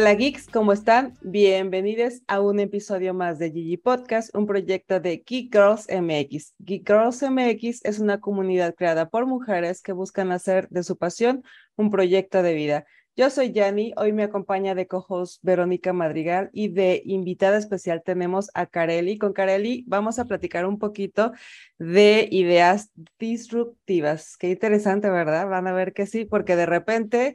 Hola geeks, ¿cómo están? Bienvenidos a un episodio más de Gigi Podcast, un proyecto de Geek Girls MX. Geek Girls MX es una comunidad creada por mujeres que buscan hacer de su pasión un proyecto de vida. Yo soy Yani, hoy me acompaña de cojos Verónica Madrigal y de invitada especial tenemos a Kareli. Con Kareli vamos a platicar un poquito de ideas disruptivas. Qué interesante, ¿verdad? Van a ver que sí, porque de repente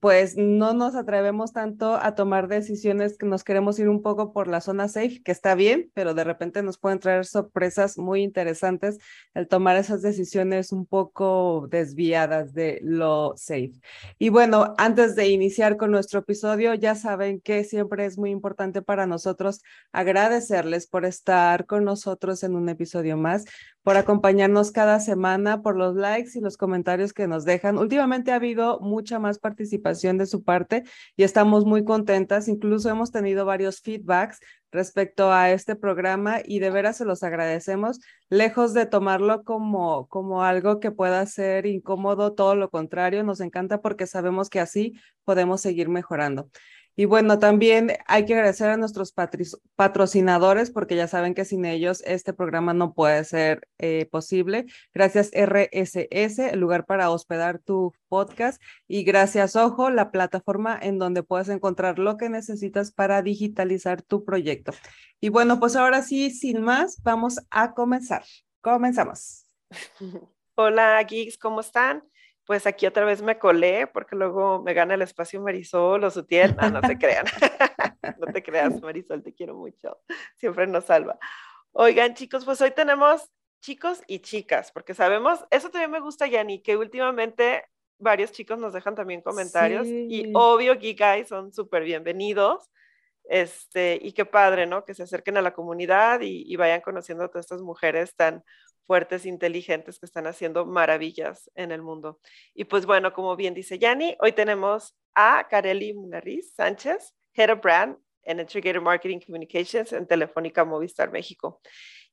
pues no nos atrevemos tanto a tomar decisiones que nos queremos ir un poco por la zona safe, que está bien, pero de repente nos pueden traer sorpresas muy interesantes el tomar esas decisiones un poco desviadas de lo safe. Y bueno, antes de iniciar con nuestro episodio, ya saben que siempre es muy importante para nosotros agradecerles por estar con nosotros en un episodio más por acompañarnos cada semana, por los likes y los comentarios que nos dejan. Últimamente ha habido mucha más participación de su parte y estamos muy contentas. Incluso hemos tenido varios feedbacks respecto a este programa y de veras se los agradecemos, lejos de tomarlo como, como algo que pueda ser incómodo, todo lo contrario, nos encanta porque sabemos que así podemos seguir mejorando. Y bueno, también hay que agradecer a nuestros patrocinadores porque ya saben que sin ellos este programa no puede ser eh, posible. Gracias RSS, el lugar para hospedar tu podcast. Y gracias Ojo, la plataforma en donde puedes encontrar lo que necesitas para digitalizar tu proyecto. Y bueno, pues ahora sí, sin más, vamos a comenzar. Comenzamos. Hola, geeks, ¿cómo están? Pues aquí otra vez me colé porque luego me gana el espacio Marisol o Sutiel. No, no te crean. no te creas, Marisol, te quiero mucho. Siempre nos salva. Oigan, chicos, pues hoy tenemos chicos y chicas, porque sabemos, eso también me gusta, Yani, que últimamente varios chicos nos dejan también comentarios y obvio, Geek Guys son súper bienvenidos. Este, y qué padre, ¿no? Que se acerquen a la comunidad y, vayan conociendo a todas estas mujeres tan fuertes, inteligentes que están haciendo maravillas en el mundo. Y pues bueno, como bien dice Yanni, hoy tenemos a Kareli Munariz Sánchez, Head of Brand en Integrated Marketing Communications en Telefónica Movistar México.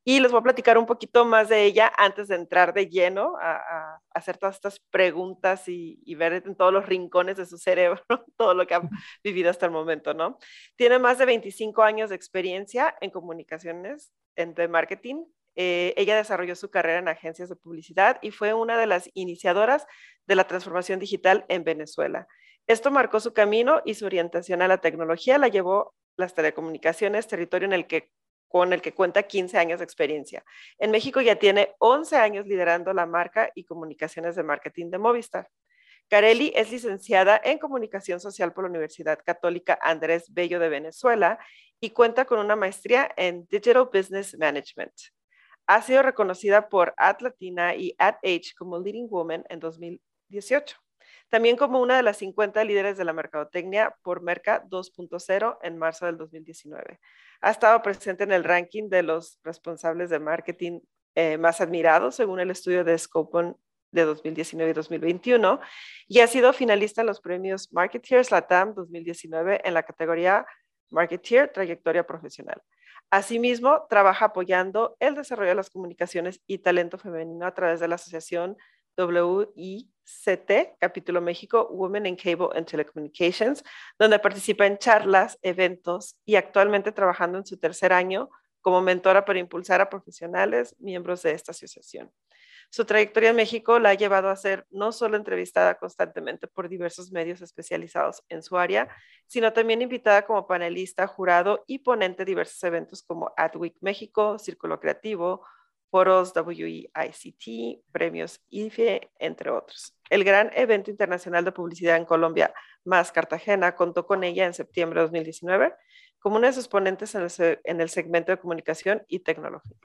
Y les voy a platicar un poquito más de ella antes de entrar de lleno a, hacer todas estas preguntas y, y, ver en todos los rincones de su cerebro todo lo que ha vivido hasta el momento, ¿no? Tiene más de 25 años de experiencia en comunicaciones, en de marketing, eh, ella desarrolló su carrera en agencias de publicidad y fue una de las iniciadoras de la transformación digital en Venezuela. Esto marcó su camino y su orientación a la tecnología la llevó las telecomunicaciones, territorio en el que, con el que cuenta 15 años de experiencia. En México ya tiene 11 años liderando la marca y comunicaciones de marketing de Movistar. Carelli es licenciada en Comunicación Social por la Universidad Católica Andrés Bello de Venezuela y cuenta con una maestría en Digital Business Management. Ha sido reconocida por Ad Latina y Ad Age como Leading Woman en 2018. También como una de las 50 líderes de la mercadotecnia por Merca 2.0 en marzo del 2019. Ha estado presente en el ranking de los responsables de marketing eh, más admirados según el estudio de Scopon de 2019 y 2021 y ha sido finalista en los premios Marketeers Latam 2019 en la categoría Marketeer Trayectoria Profesional. Asimismo, trabaja apoyando el desarrollo de las comunicaciones y talento femenino a través de la asociación WICT, capítulo México, Women in Cable and Telecommunications, donde participa en charlas, eventos y actualmente trabajando en su tercer año como mentora para impulsar a profesionales miembros de esta asociación. Su trayectoria en México la ha llevado a ser no solo entrevistada constantemente por diversos medios especializados en su área, sino también invitada como panelista, jurado y ponente de diversos eventos como AdWeek México, Círculo Creativo, foros WEICT, premios IFE, entre otros. El gran evento internacional de publicidad en Colombia, Más Cartagena, contó con ella en septiembre de 2019 como una de sus ponentes en el, en el segmento de comunicación y tecnología.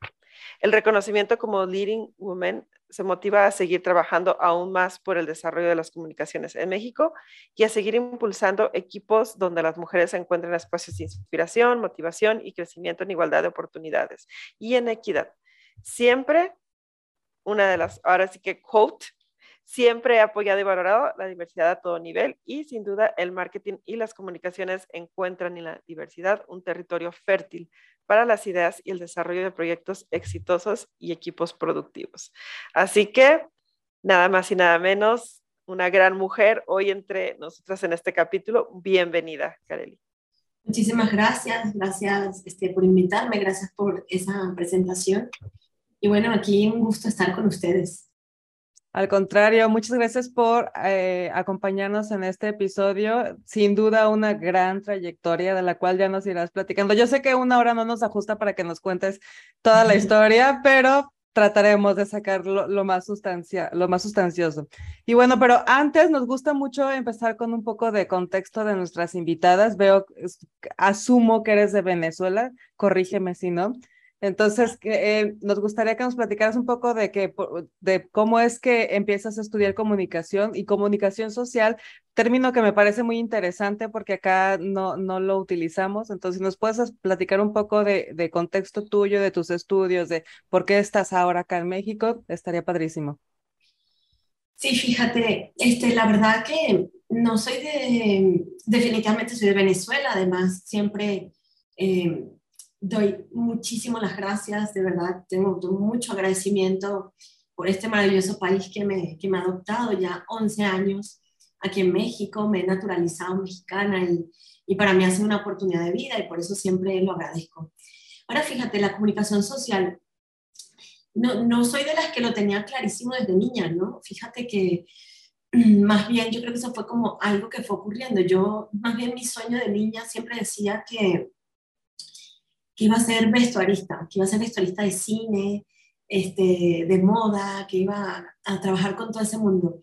El reconocimiento como Leading Woman se motiva a seguir trabajando aún más por el desarrollo de las comunicaciones en México y a seguir impulsando equipos donde las mujeres encuentren espacios de inspiración, motivación y crecimiento en igualdad de oportunidades y en equidad. Siempre, una de las, ahora sí que quote, Siempre he apoyado y valorado la diversidad a todo nivel y sin duda el marketing y las comunicaciones encuentran en la diversidad un territorio fértil para las ideas y el desarrollo de proyectos exitosos y equipos productivos. Así que, nada más y nada menos, una gran mujer hoy entre nosotras en este capítulo. Bienvenida, Kareli. Muchísimas gracias, gracias este, por invitarme, gracias por esa presentación. Y bueno, aquí un gusto estar con ustedes. Al contrario, muchas gracias por eh, acompañarnos en este episodio. Sin duda, una gran trayectoria de la cual ya nos irás platicando. Yo sé que una hora no nos ajusta para que nos cuentes toda la historia, pero trataremos de sacar lo, más sustancia, lo más sustancioso. Y bueno, pero antes nos gusta mucho empezar con un poco de contexto de nuestras invitadas. Veo, asumo que eres de Venezuela, corrígeme si no. Entonces, eh, nos gustaría que nos platicaras un poco de, que, de cómo es que empiezas a estudiar comunicación y comunicación social, término que me parece muy interesante porque acá no, no lo utilizamos. Entonces, ¿nos puedes platicar un poco de, de contexto tuyo, de tus estudios, de por qué estás ahora acá en México? Estaría padrísimo. Sí, fíjate, este, la verdad que no soy de, definitivamente soy de Venezuela, además siempre eh, doy muchísimas las gracias, de verdad, tengo mucho agradecimiento por este maravilloso país que me, que me ha adoptado ya 11 años aquí en México, me he naturalizado mexicana y, y para mí ha sido una oportunidad de vida y por eso siempre lo agradezco. Ahora fíjate, la comunicación social, no, no soy de las que lo tenía clarísimo desde niña, ¿no? Fíjate que más bien yo creo que eso fue como algo que fue ocurriendo. Yo, más bien mi sueño de niña siempre decía que, que iba a ser vestuarista, que iba a ser vestuarista de cine, este, de moda, que iba a trabajar con todo ese mundo.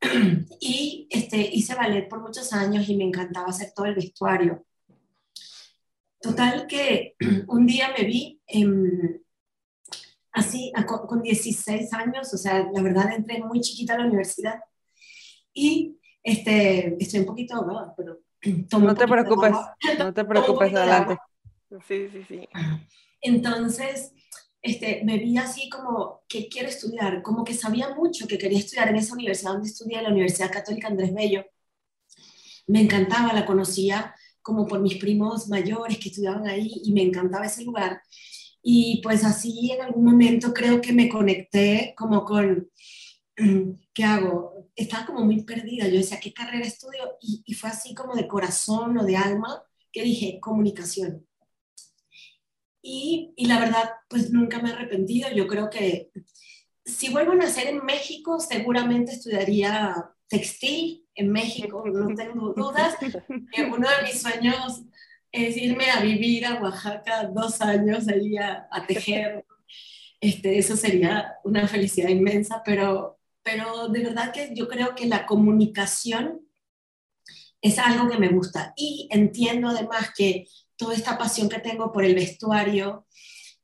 y este, hice ballet por muchos años y me encantaba hacer todo el vestuario. Total que un día me vi así, con 16 años, o sea, la verdad entré muy chiquita a la universidad y este, estoy un poquito ahogada, pero... No te preocupes, no te preocupes, adelante. Sí, sí, sí. Entonces, este, me vi así como que quiero estudiar, como que sabía mucho que quería estudiar en esa universidad donde estudié, la Universidad Católica Andrés Bello. Me encantaba, la conocía como por mis primos mayores que estudiaban ahí y me encantaba ese lugar. Y pues así en algún momento creo que me conecté como con, ¿qué hago? Estaba como muy perdida. Yo decía, ¿qué carrera estudio? Y, y fue así como de corazón o de alma que dije, comunicación y, la verdad, pues nunca me he arrepentido. Yo creo que si vuelvo a nacer en México, seguramente estudiaría textil en México, no tengo dudas. uno de mis sueños es irme a vivir a Oaxaca dos años ahí a, tejer. Este, eso sería una felicidad inmensa, pero, pero de verdad que yo creo que la comunicación es algo que me gusta y entiendo además que toda esta pasión que tengo por el vestuario,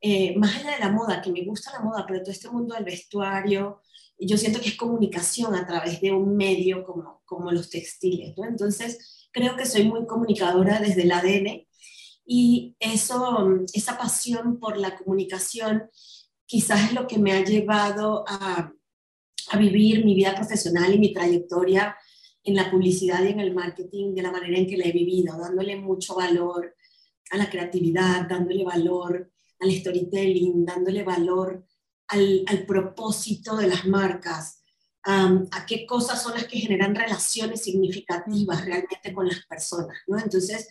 eh, más allá de la moda, que me gusta la moda, pero todo este mundo del vestuario, yo siento que es comunicación a través de un medio como, como los textiles, ¿no? Entonces, creo que soy muy comunicadora desde el ADN y eso, esa pasión por la comunicación quizás es lo que me ha llevado a, a vivir mi vida profesional y mi trayectoria en la publicidad y en el marketing de la manera en que la he vivido, dándole mucho valor a la creatividad, dándole valor al storytelling, dándole valor al, propósito de las marcas, a qué cosas son las que generan relaciones significativas realmente con las personas, ¿no? Entonces,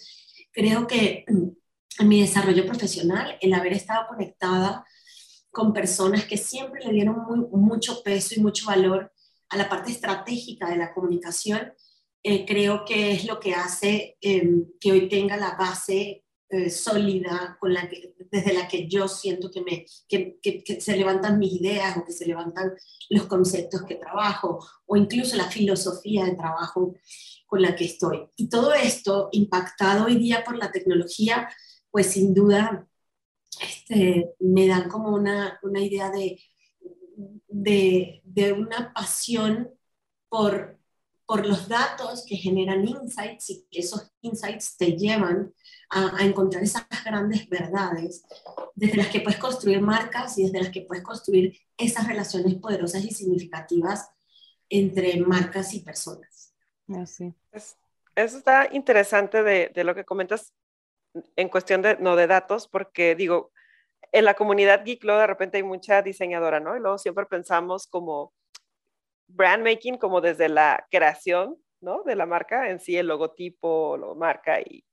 creo que en mi desarrollo profesional, el haber estado conectada con personas que siempre le dieron mucho peso y mucho valor a la parte estratégica de la comunicación, eh, creo que es lo que hace em, que hoy tenga la base eh, sólida con la que, desde la que yo siento que, me, que, que, se levantan mis ideas o que se levantan los conceptos que trabajo o incluso la filosofía de trabajo con la que estoy. Y todo esto impactado hoy día por la tecnología, pues sin duda este, me dan como una, una idea de, de, de una pasión por, por los datos que generan insights y que esos insights te llevan a, encontrar esas grandes verdades desde las que puedes construir marcas y desde las que puedes construir esas relaciones poderosas y significativas entre marcas y personas. Así. eso está interesante de, de, lo que comentas en cuestión de, no de datos, porque digo, en la comunidad geek, de repente hay mucha diseñadora, ¿no? Y luego siempre pensamos como brand making como desde la creación, ¿no? De la marca en sí, el logotipo, la marca y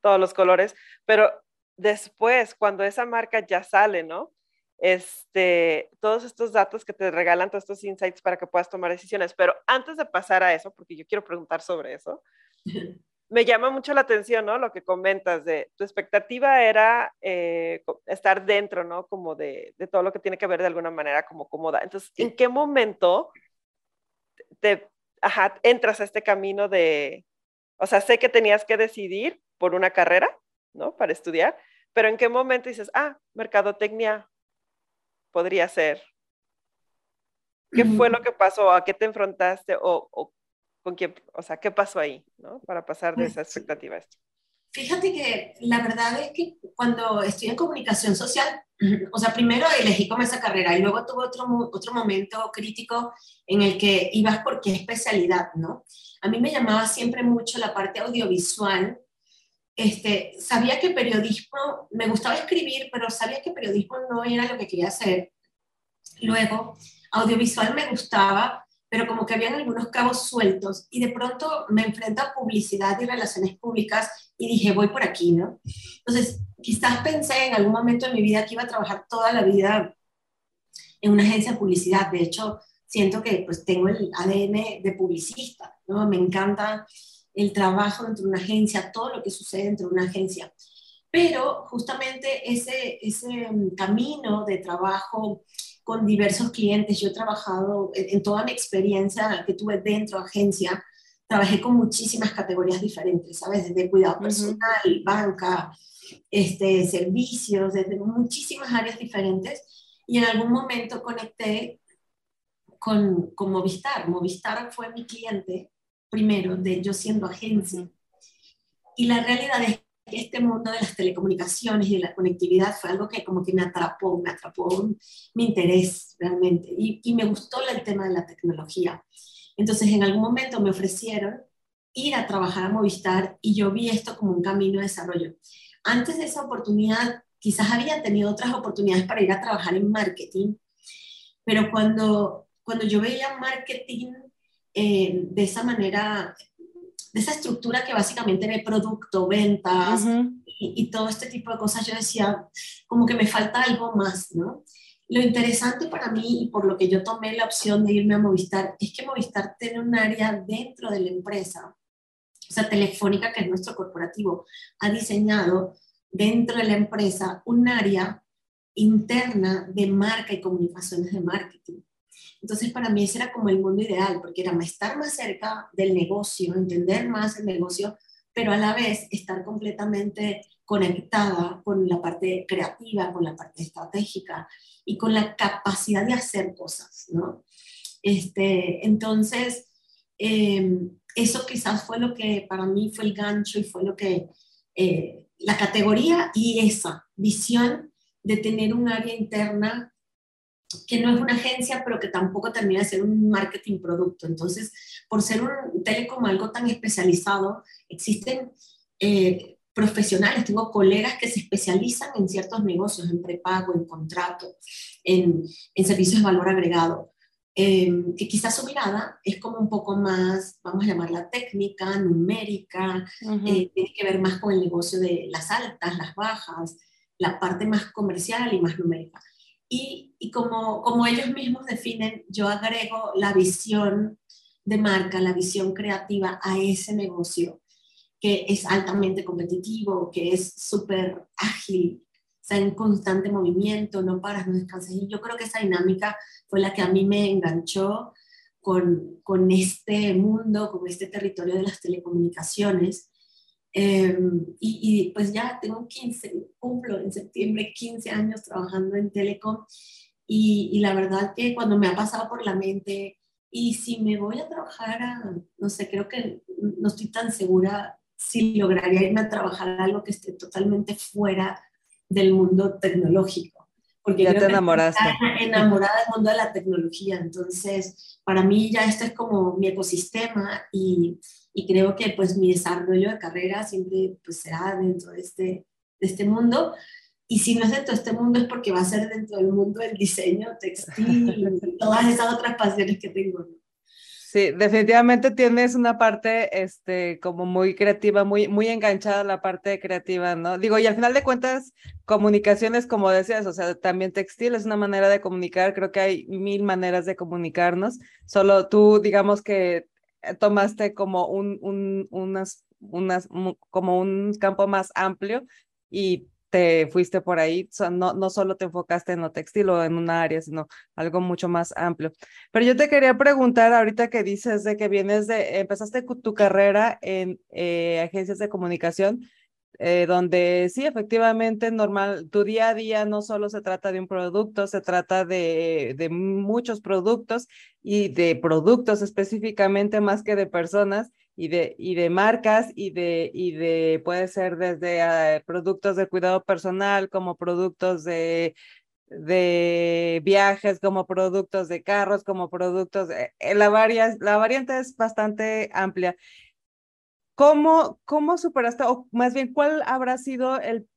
todos los colores, pero después, cuando esa marca ya sale, ¿no? Este, todos estos datos que te regalan, todos estos insights para que puedas tomar decisiones. Pero antes de pasar a eso, porque yo quiero preguntar sobre eso, me llama mucho la atención, ¿no? Lo que comentas de tu expectativa era eh, estar dentro, ¿no? Como de, de, todo lo que tiene que ver de alguna manera como cómoda. Entonces, ¿en qué momento te ajá, entras a este camino de, o sea, sé que tenías que decidir por una carrera, ¿no? Para estudiar, pero ¿en qué momento dices, ah, mercadotecnia podría ser? ¿Qué fue lo que pasó? ¿A qué te enfrentaste? ¿O, o con quién, o sea, qué pasó ahí, ¿no? Para pasar de esa expectativa a esto. Fíjate que la verdad es que cuando estoy en comunicación social, o sea, primero elegí como esa carrera y luego tuve otro, otro momento crítico en el que ibas por qué especialidad, ¿no? A mí me llamaba siempre mucho la parte audiovisual. Este, sabía que periodismo, me gustaba escribir, pero sabía que periodismo no era lo que quería hacer. Luego, audiovisual me gustaba, pero como que habían algunos cabos sueltos y de pronto me enfrento a publicidad y relaciones públicas y dije, voy por aquí, ¿no? Entonces, quizás pensé en algún momento de mi vida que iba a trabajar toda la vida en una agencia de publicidad. De hecho, siento que pues tengo el ADN de publicista, ¿no? Me encanta el trabajo dentro de una agencia, todo lo que sucede dentro de una agencia. Pero justamente ese, ese camino de trabajo con diversos clientes. Yo he trabajado en, toda mi experiencia que tuve dentro de agencia, trabajé con muchísimas categorías diferentes, ¿sabes? Desde cuidado personal, banca, este, servicios, desde muchísimas áreas diferentes. Y en algún momento conecté con, con Movistar. Movistar fue mi cliente primero, de yo siendo agencia. Y la realidad es este mundo de las telecomunicaciones y de la conectividad fue algo que como que me atrapó, me atrapó mi interés realmente y, y me gustó el tema de la tecnología. Entonces en algún momento me ofrecieron ir a trabajar a Movistar y yo vi esto como un camino de desarrollo. Antes de esa oportunidad, quizás había tenido otras oportunidades para ir a trabajar en marketing, pero cuando, cuando yo veía marketing eh, de esa manera de esa estructura que básicamente ve producto, ventas y, todo este tipo de cosas, yo decía, como que me falta algo más, ¿no? Lo interesante para mí y por lo que yo tomé la opción de irme a Movistar es que Movistar tiene un área dentro de la empresa, o sea, Telefónica, que es nuestro corporativo, ha diseñado dentro de la empresa un área interna de marca y comunicaciones de marketing. Entonces, para mí ese era como el mundo ideal, porque era estar más cerca del negocio, entender más el negocio, pero a la vez estar completamente conectada con la parte creativa, con la parte estratégica y con la capacidad de hacer cosas, ¿no? Este, entonces, em, eso quizás fue lo que para mí fue el gancho y fue lo que, eh, la categoría y esa visión de tener un área interna que no es una agencia, pero que tampoco termina de ser un marketing producto. Entonces, por ser un telecom algo tan especializado, existen eh, profesionales, tengo colegas que se especializan en ciertos negocios, en prepago, en contrato, en, en servicios de valor agregado, em, que quizás su mirada es como un poco más, vamos a llamarla técnica, numérica, eh, tiene que ver más con el negocio de las altas, las bajas, la parte más comercial y más numérica. Y, como, como ellos mismos definen, yo agrego la visión de marca, la visión creativa a ese negocio que es altamente competitivo, que es súper ágil, está en constante movimiento, no paras, no descansas. Y yo creo que esa dinámica fue la que a mí me enganchó con, con este mundo, con este territorio de las telecomunicaciones Em, y, pues ya tengo 15, cumplo en septiembre 15 años trabajando en Telecom y, y, la verdad que cuando me ha pasado por la mente, y si me voy a trabajar a, no sé, creo que no estoy tan segura si lograría irme a trabajar algo que esté totalmente fuera del mundo tecnológico. Porque ya te enamoraste. Enamorada del mundo de la tecnología. Entonces, para mí ya este es como mi ecosistema y, y creo que pues mi desarrollo de carrera siempre pues será dentro de este, de este mundo. Y si no es dentro de este mundo es porque va a ser dentro del mundo del diseño, textil, y todas esas otras pasiones que tengo. Sí, definitivamente tienes una parte, este, como muy creativa, muy, muy enganchada a la parte creativa, ¿no? Digo, y al final de cuentas, comunicaciones, como decías, o sea, también textil es una manera de comunicar, creo que hay mil maneras de comunicarnos, solo tú, digamos que tomaste como un, un, unas, unas, como un campo más amplio y te fuiste por ahí, no, no solo te enfocaste en lo textil o en una área, sino algo mucho más amplio. Pero yo te quería preguntar ahorita que dices de que vienes de, empezaste tu carrera en eh, agencias de comunicación, eh, donde sí, efectivamente, normal, tu día a día no solo se trata de un producto, se trata de, de muchos productos y de productos específicamente más que de personas y de, y de marcas y de, y de, puede ser desde ah, productos de cuidado personal como productos de, de viajes, como productos de carros, como productos, de, eh, la, la variante es bastante amplia. ¿Cómo, ¿Cómo superaste, o más bien, cuál habrá sido el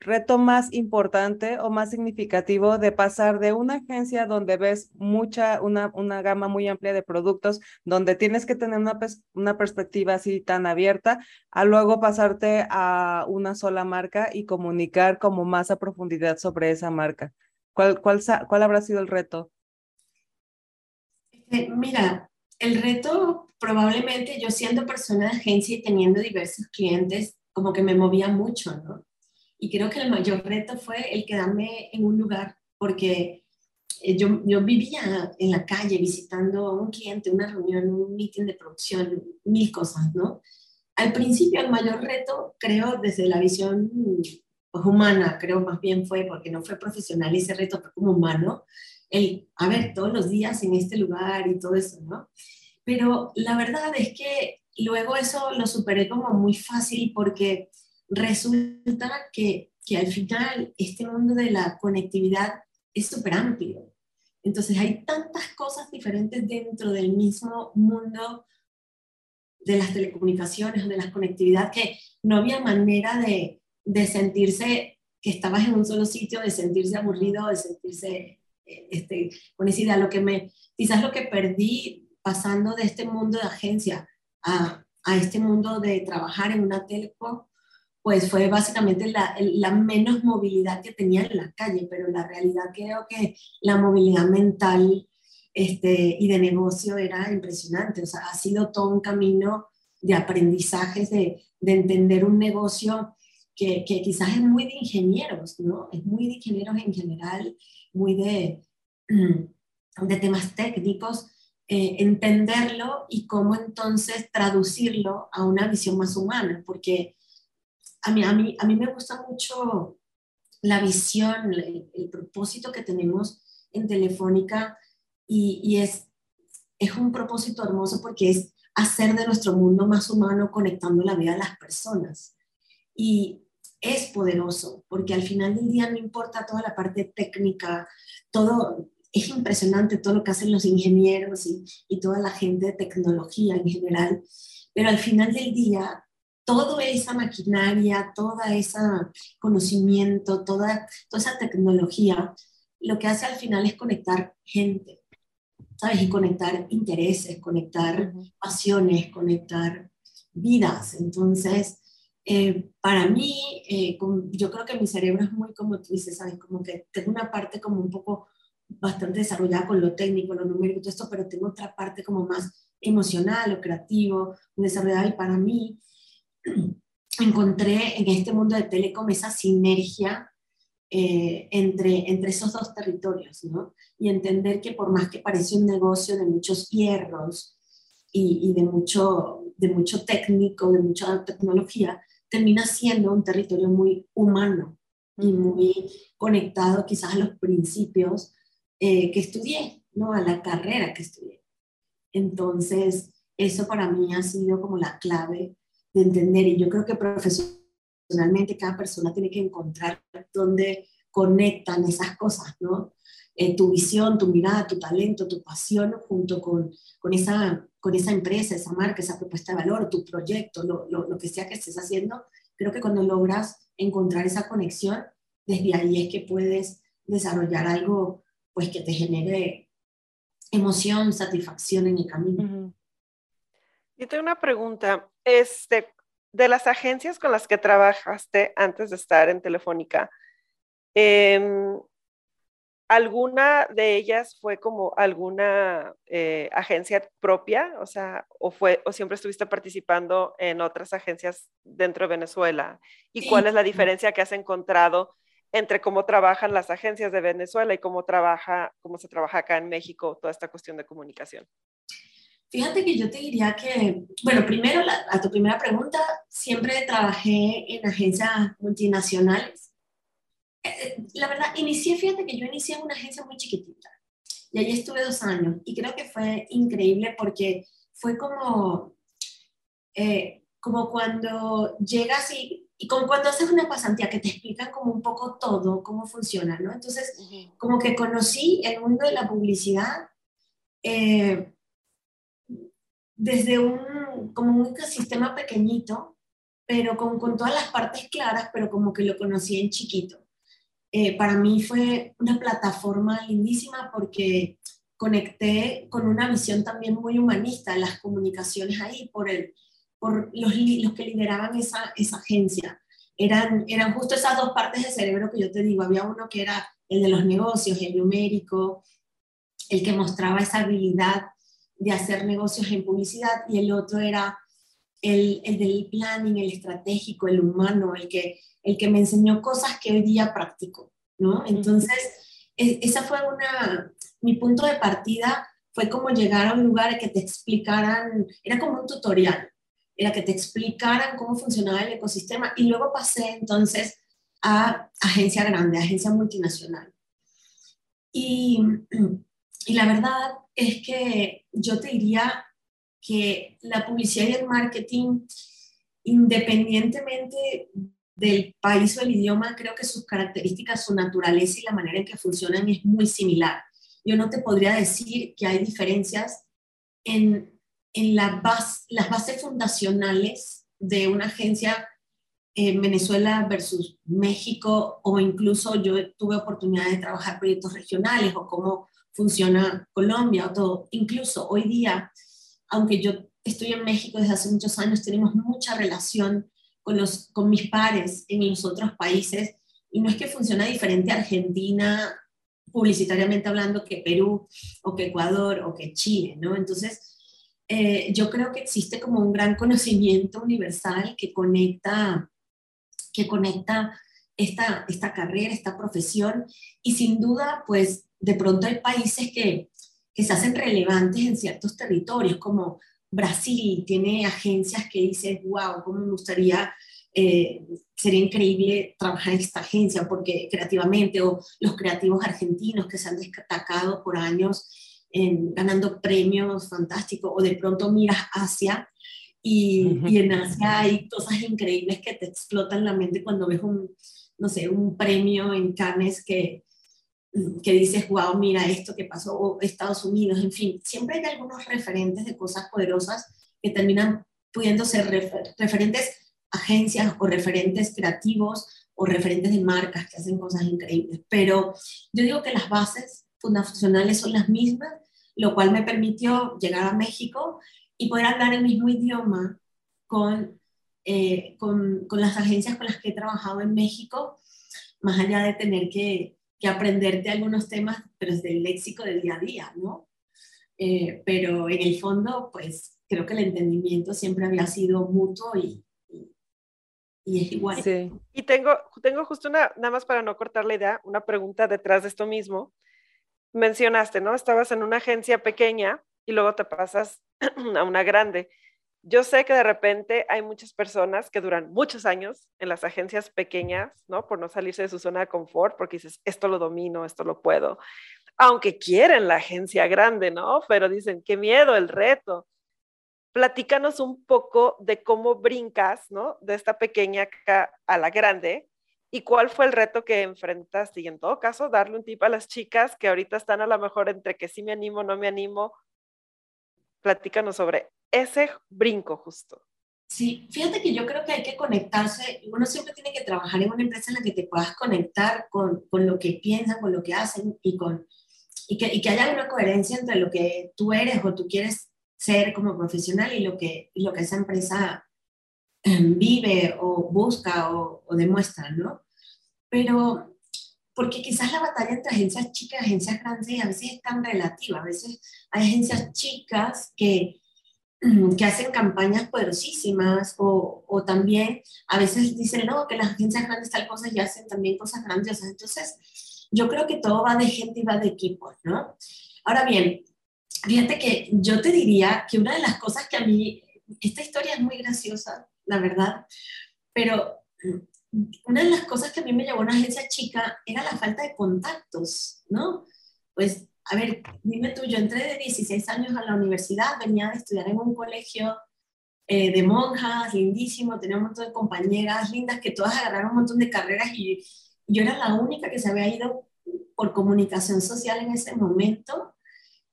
reto más importante o más significativo de pasar de una agencia donde ves mucha, una, una gama muy amplia de productos, donde tienes que tener una, una perspectiva así tan abierta, a luego pasarte a una sola marca y comunicar como más a profundidad sobre esa marca? ¿Cuál, cuál, cuál habrá sido el reto? Eh, mira, el reto probablemente yo siendo persona de agencia y teniendo diversos clientes, como que me movía mucho, ¿no? Y creo que el mayor reto fue el quedarme en un lugar, porque eh, yo, yo vivía en la calle visitando a un cliente, una reunión, un meeting de producción, mil cosas, ¿no? Al principio el mayor reto, creo, desde la visión pues, humana, creo más bien fue, porque no fue profesional ese reto, fue como humano, el, a ver, todos los días en este lugar y todo eso, ¿no? Pero la verdad es que luego eso lo superé como muy fácil porque resulta que, que al final este mundo de la conectividad es súper amplio. Entonces hay tantas cosas diferentes dentro del mismo mundo de las telecomunicaciones o de la conectividad que no había manera de, de sentirse que estabas en un solo sitio, de sentirse aburrido, de sentirse eh, este, con esa idea. Lo que me, quizás lo que perdí pasando de este mundo de agencia a, a este mundo de trabajar en una telecom pues fue básicamente la, la, menos movilidad que tenía en la calle, pero la realidad creo que la movilidad mental este, y de negocio era impresionante, o sea, ha sido todo un camino de aprendizajes, de, de entender un negocio que, que, quizás es muy de ingenieros, ¿no? Es muy de ingenieros en general, muy de, de temas técnicos, eh, entenderlo y cómo entonces traducirlo a una visión más humana, porque a mí, a mí, a mí me gusta mucho la visión, el, propósito que tenemos en Telefónica y, y, es, es un propósito hermoso porque es hacer de nuestro mundo más humano conectando la vida de las personas. Y es poderoso porque al final del día no importa toda la parte técnica, todo, es impresionante todo lo que hacen los ingenieros y, y toda la gente de tecnología en general, pero al final del día toda esa maquinaria, toda ese conocimiento, toda, toda esa tecnología, lo que hace al final es conectar gente, ¿sabes? Y conectar intereses, conectar pasiones, conectar vidas. Entonces, eh, para mí, eh, yo creo que mi cerebro es muy como tú dices, ¿sabes? Como que tengo una parte como un poco bastante desarrollada con lo técnico, lo numérico y todo esto, pero tengo otra parte como más emocional o creativo, desarrollada y para mí encontré en este mundo de Telecom esa sinergia eh, entre, entre esos dos territorios, ¿no? Y entender que por más que parece un negocio de muchos hierros y, de, mucho, de mucho técnico, de mucha tecnología, termina siendo un territorio muy humano y muy conectado quizás a los principios eh, que estudié, ¿no? A la carrera que estudié. Entonces, eso para mí ha sido como la clave de entender. Y yo creo que profesionalmente cada persona tiene que encontrar dónde conectan esas cosas, ¿no? Eh, tu visión, tu mirada, tu talento, tu pasión, junto con, con, esa, con esa empresa, esa marca, esa propuesta de valor, tu proyecto, lo, lo, lo que sea que estés haciendo, creo que cuando logras encontrar esa conexión, desde ahí es que puedes desarrollar algo pues que te genere emoción, satisfacción en el camino. Y tengo una pregunta. Este, de las agencias con las que trabajaste antes de estar en Telefónica, em, ¿alguna de ellas fue como alguna eh, agencia propia? O sea, o, fue, o siempre estuviste participando en otras agencias dentro de Venezuela? ¿Y cuál es la diferencia que has encontrado entre cómo trabajan las agencias de Venezuela y cómo, trabaja, cómo se trabaja acá en México toda esta cuestión de comunicación? Fíjate que yo te diría que, bueno, primero a tu primera pregunta, siempre trabajé en agencias multinacionales. Eh, eh, la verdad, inicié, fíjate que yo inicié en una agencia muy chiquitita y allí estuve dos años y creo que fue increíble porque fue como, eh, como cuando llegas y, y como cuando haces una pasantía que te explican como un poco todo, cómo funciona, ¿no? Entonces, como que conocí el mundo de la publicidad. Eh, desde un, como un ecosistema pequeñito, pero con, con, todas las partes claras, pero como que lo conocí en chiquito. Eh, para mí fue una plataforma lindísima porque conecté con una visión también muy humanista las comunicaciones ahí por, el, por los, los que lideraban esa, esa agencia. Eran, eran justo esas dos partes del cerebro que yo te digo. Había uno que era el de los negocios, el numérico, el que mostraba esa habilidad de hacer negocios en publicidad y el otro era el, el, del planning, el estratégico, el humano, el que, el que me enseñó cosas que hoy día practico, ¿no? Entonces, e, esa fue una, mi punto de partida fue como llegar a un lugar que te explicaran, era como un tutorial, era que te explicaran cómo funcionaba el ecosistema y luego pasé entonces a agencia grande, agencia multinacional. Y, y la verdad es que yo te diría que la publicidad y el marketing, independientemente del país o el idioma, creo que sus características, su naturaleza y la manera en que funcionan es muy similar. Yo no te podría decir que hay diferencias en, en la las bases fundacionales de una agencia en Venezuela versus México o incluso yo tuve oportunidad de trabajar proyectos regionales o cómo funciona Colombia o todo. Incluso hoy día, aunque yo estoy en México desde hace muchos años, tenemos mucha relación con, los, con mis pares en los otros países y no es que funciona diferente Argentina publicitariamente hablando que Perú o que Ecuador o que Chile, ¿no? Entonces, eh, yo creo que existe como un gran conocimiento universal que conecta, que conecta esta, esta carrera, esta profesión y sin duda, pues de pronto hay países que, que se hacen relevantes en ciertos territorios, como Brasil tiene agencias que dicen, wow, cómo me gustaría, eh, sería increíble trabajar en esta agencia, porque creativamente, o los creativos argentinos que se han destacado por años en, ganando premios fantásticos, o de pronto miras Asia y, y, en Asia hay cosas increíbles que te explotan la mente cuando ves un, no sé, un premio en Cannes que, que dices, wow, mira esto que pasó, o Estados Unidos, en fin, siempre hay algunos referentes de cosas poderosas que terminan pudiendo ser referentes agencias o referentes creativos o referentes de marcas que hacen cosas increíbles. Pero yo digo que las bases fundacionales son las mismas, lo cual me permitió llegar a México y poder hablar el mismo idioma con, eh, con, con las agencias con las que he trabajado en México, más allá de tener que que aprenderte algunos temas, pero es del léxico del día a día, ¿no? Eh, pero en el fondo, pues creo que el entendimiento siempre había sido mutuo y, y, es igual. Sí. Y tengo, tengo justo una, nada más para no cortar la idea, una pregunta detrás de esto mismo. Mencionaste, ¿no? Estabas en una agencia pequeña y luego te pasas a una grande. Yo sé que de repente hay muchas personas que duran muchos años en las agencias pequeñas, ¿no? Por no salirse de su zona de confort, porque dices, esto lo domino, esto lo puedo. Aunque quieren la agencia grande, ¿no? Pero dicen, qué miedo, el reto. Platícanos un poco de cómo brincas, ¿no? De esta pequeña a la grande y cuál fue el reto que enfrentaste. Y en todo caso, darle un tip a las chicas que ahorita están a lo mejor entre que sí me animo, no me animo. Platícanos sobre ese brinco justo. Sí, fíjate que yo creo que hay que conectarse, uno siempre tiene que trabajar en una empresa en la que te puedas conectar con, con lo que piensan, con lo que hacen y con, y que, y que haya una coherencia entre lo que tú eres o tú quieres ser como profesional y lo que, lo que esa empresa em, vive o busca o, o, demuestra, ¿no? Pero porque quizás la batalla entre agencias chicas y agencias grandes a veces es tan relativa, a veces hay agencias chicas que, que hacen campañas poderosísimas o, o, también a veces dicen, no, que las agencias grandes tal cosa y hacen también cosas grandiosas. Entonces, yo creo que todo va de gente y va de equipos, ¿no? Ahora bien, Fíjate que yo te diría que una de las cosas que a mí, esta historia es muy graciosa, la verdad, pero una de las cosas que a mí me llevó a una agencia chica era la falta de contactos, ¿no? Pues, a ver, dime tú, yo entré de 16 años a la universidad, venía de estudiar en un colegio eh, de monjas, lindísimo, tenía un montón de compañeras lindas que todas agarraron un montón de carreras y yo era la única que se había ido por comunicación social en ese momento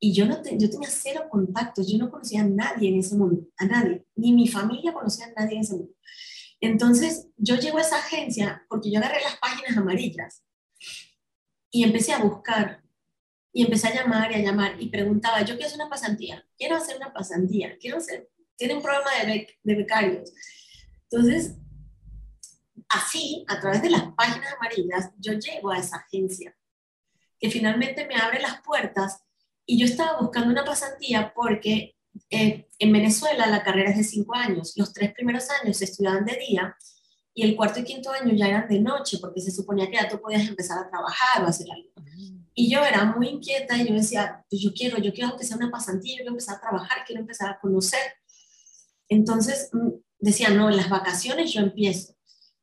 y yo, no yo tenía cero contactos, yo no conocía a nadie en ese mundo, a nadie, ni mi familia conocía a nadie en ese mundo. Entonces yo llego a esa agencia porque yo agarré las páginas amarillas y empecé a buscar y empecé a llamar y a llamar y preguntaba, yo quiero hacer una pasantía, quiero hacer una pasantía, quiero hacer, tiene un programa de, de becarios. Entonces, así, a través de las páginas amarillas, yo llego a esa agencia que finalmente me abre las puertas y yo estaba buscando una pasantía porque eh, en Venezuela la carrera es de cinco años. Los tres primeros años se estudiaban de día y el cuarto y quinto año ya eran de noche porque se suponía que ya tú podías empezar a trabajar o hacer algo. Y yo era muy inquieta y yo decía, pues yo quiero, yo quiero que sea una pasantía, yo quiero empezar a trabajar, quiero empezar a conocer. Entonces mm, decía, no, en las vacaciones yo empiezo.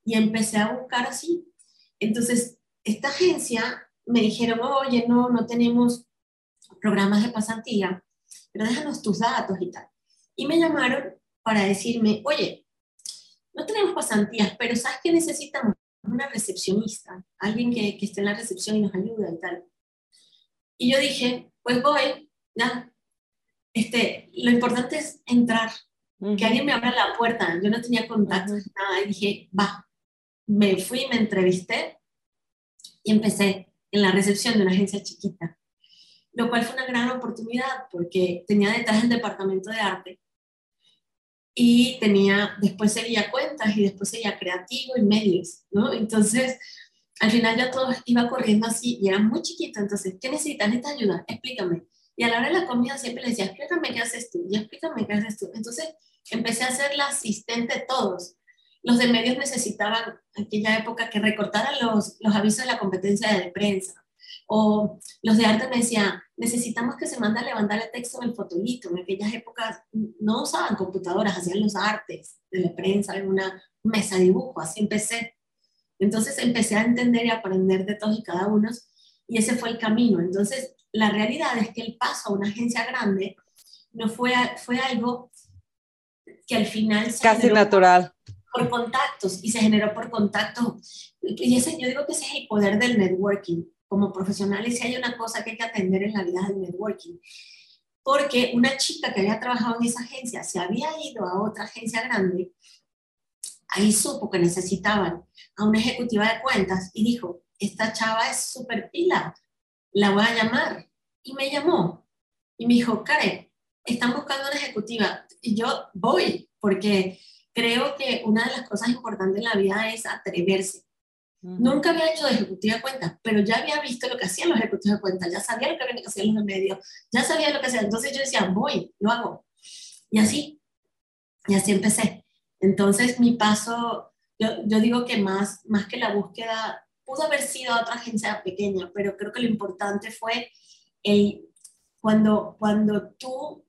Y empecé a buscar así. Entonces, esta agencia me dijeron, oye, no, no tenemos programas de pasantía, pero déjanos tus datos y tal. Y me llamaron para decirme, oye, no tenemos pasantías, pero ¿sabes que necesitamos? Una recepcionista, alguien que, que esté en la recepción y nos ayude y tal. Y yo dije, pues voy, ya. Este, lo importante es entrar, que alguien me abra la puerta. Yo no tenía contacto, nada, y dije, va. Me fui, me entrevisté y empecé en la recepción de una agencia chiquita lo cual fue una gran oportunidad porque tenía detrás el departamento de arte y tenía, después seguía cuentas y después seguía creativo y medios, ¿no? Entonces, al final ya todo iba corriendo así y era muy chiquito, entonces, ¿qué necesitas? ¿Necesitas ayuda? Explícame. Y a la hora de la comida siempre le decía, explícame qué haces tú, y explícame qué haces tú. Entonces, empecé a ser la asistente de todos. Los de medios necesitaban, en aquella época, que recortaran los, los avisos de la competencia de prensa o los de arte me decían, necesitamos que se mande a levantar el texto en el fotolito. En aquellas épocas no usaban computadoras, hacían los artes de la prensa en una mesa de dibujo, así empecé. Entonces empecé a entender y aprender de todos y cada uno y ese fue el camino. Entonces la realidad es que el paso a una agencia grande no fue, fue algo que al final se casi natural por contactos y se generó por contactos y ese yo digo que ese es el poder del networking como profesionales, si hay una cosa que hay que atender en la vida del networking. Porque una chica que había trabajado en esa agencia se había ido a otra agencia grande, ahí supo que necesitaban a una ejecutiva de cuentas y dijo, esta chava es súper pila, la voy a llamar. Y me llamó y me dijo, Karen, están buscando una ejecutiva. Y yo voy, porque creo que una de las cosas importantes en la vida es atreverse. Nunca había hecho de ejecutiva de cuentas, pero ya había visto lo que hacían los ejecutivos de cuentas, ya sabía lo que habían que hacer los medios, ya sabía lo que hacían. Entonces yo decía, voy, lo hago. Y así, y así empecé. Entonces mi paso, yo, yo digo que más, más que la búsqueda, pudo haber sido otra agencia pequeña, pero creo que lo importante fue el, cuando, cuando tú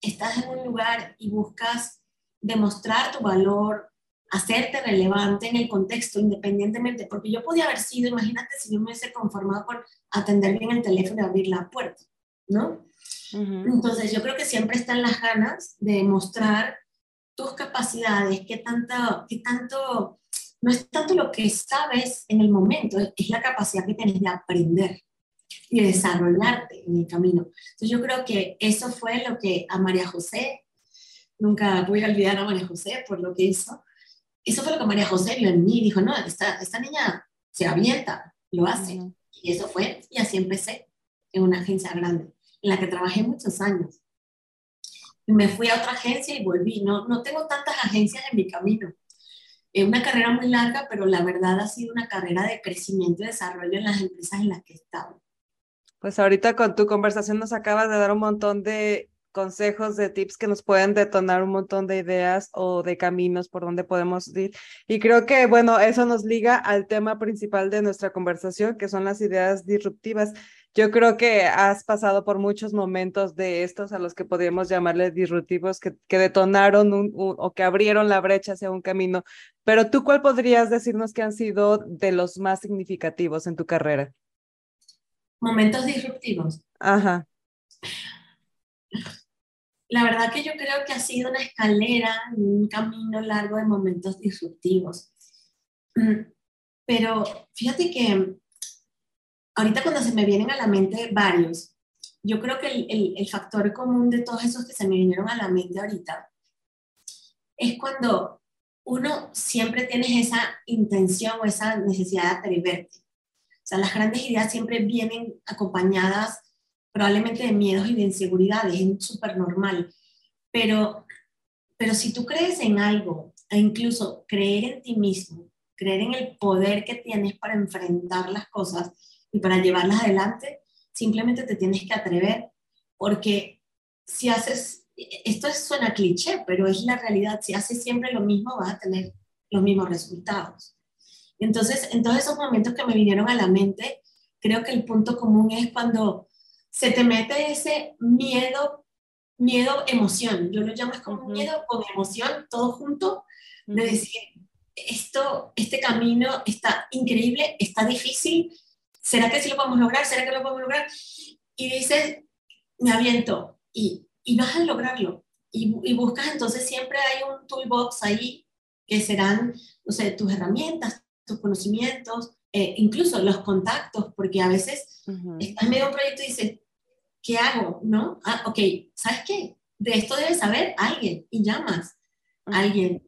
estás en un lugar y buscas demostrar tu valor, hacerte relevante en el contexto independientemente, porque yo podía haber sido, imagínate si yo me hubiese conformado con atender bien el teléfono y abrir la puerta, ¿no? Entonces yo creo que siempre están las ganas de mostrar tus capacidades, qué tanto, qué tanto, no es tanto lo que sabes en el momento, es la capacidad que tienes de aprender y de desarrollarte en el camino. Entonces yo creo que eso fue lo que a María José, nunca voy a olvidar a María José por lo que hizo, eso fue lo que María José vio en mí, dijo, no, esta, esta niña se avienta, lo hace. Y eso fue, y así empecé. en una agencia grande, en la que trabajé muchos años. Me fui a otra agencia y volví. No, no tengo tantas agencias en mi camino. Es una carrera muy larga, pero la verdad ha sido una carrera de crecimiento y desarrollo en las empresas en las que he estado. Pues ahorita con tu conversación nos acabas de dar un montón de consejos, de tips que nos pueden detonar un montón de ideas o de caminos por donde podemos ir. Y creo que, bueno, eso nos liga al tema principal de nuestra conversación, que son las ideas disruptivas. Yo creo que has pasado por muchos momentos de estos a los que podríamos llamarles disruptivos, que, que detonaron un, o que abrieron la brecha hacia un camino. Pero tú, ¿cuál podrías decirnos que han sido de los más significativos en tu carrera? Momentos disruptivos. Ajá la verdad que yo creo que ha sido una escalera, un camino largo de momentos disruptivos. Mm, pero fíjate que ahorita cuando se me vienen a la mente varios, yo creo que el, el, factor común de todos esos que se me vinieron a la mente ahorita es cuando uno siempre tiene esa intención o esa necesidad de atreverte. O sea, las grandes ideas siempre vienen acompañadas probablemente de miedos y de inseguridades, es súper normal. Pero, pero si tú crees en algo, e incluso creer en ti mismo, creer en el poder que tienes para enfrentar las cosas y para llevarlas adelante, simplemente te tienes que atrever, porque si haces, esto suena cliché, pero es la realidad, si haces siempre lo mismo vas a tener los mismos resultados. Entonces, en todos esos momentos que me vinieron a la mente, creo que el punto común es cuando se te mete ese miedo, miedo, emoción. Yo lo llamo como miedo con emoción, todo junto, de decir, esto, este camino está increíble, está difícil, ¿será que sí lo podemos lograr? ¿Será que lo podemos lograr? Y dices, me aviento y, y vas a lograrlo. Y, y, buscas, entonces siempre hay un toolbox ahí que serán, no sé, tus herramientas, tus conocimientos, eh, incluso los contactos, porque a veces estás en medio de un proyecto y dices, ¿qué hago? ¿No? Ah, ok, ¿sabes qué? De esto debe saber alguien y llamas a alguien.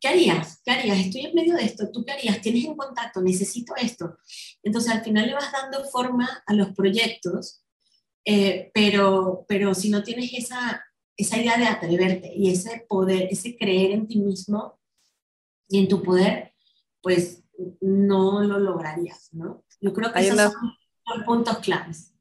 ¿Qué harías? ¿Qué harías? Estoy en medio de esto, ¿tú qué harías? Tienes un contacto, necesito esto. Entonces al final le vas dando forma a los proyectos, eh, pero, pero si no tienes esa, esa idea de atreverte y ese poder, ese creer en ti mismo y en tu poder, pues no lo lograrías, ¿no? Yo creo que esos son los puntos claves.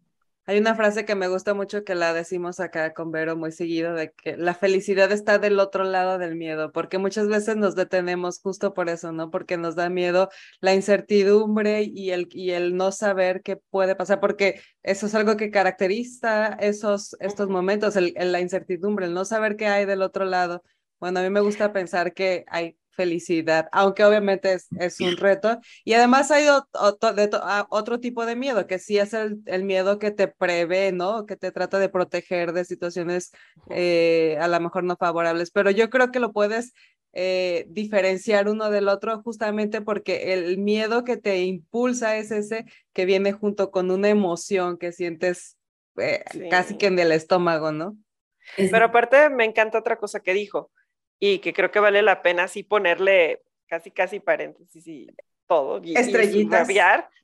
Hay una frase que me gusta mucho que la decimos acá con Vero muy seguido, de que la felicidad está del otro lado del miedo, porque muchas veces nos detenemos justo por eso, ¿no? Porque nos da miedo la incertidumbre y el, y el no saber qué puede pasar, porque eso es algo que caracteriza esos, estos momentos, el, la incertidumbre, el no saber qué hay del otro lado. Bueno, a mí me gusta pensar que hay felicidad, aunque obviamente es, es un reto. Y además hay otro, de, ah, otro tipo de miedo, que sí es el, el, miedo que te prevé, ¿no? Que te trata de proteger de situaciones eh, a lo mejor no favorables, pero yo creo que lo puedes eh, diferenciar uno del otro justamente porque el miedo que te impulsa es ese que viene junto con una emoción que sientes eh, casi que en el estómago, ¿no? Pero aparte me encanta otra cosa que dijo, y que creo que vale la pena así ponerle casi, casi paréntesis y todo. Y, Estrellitas.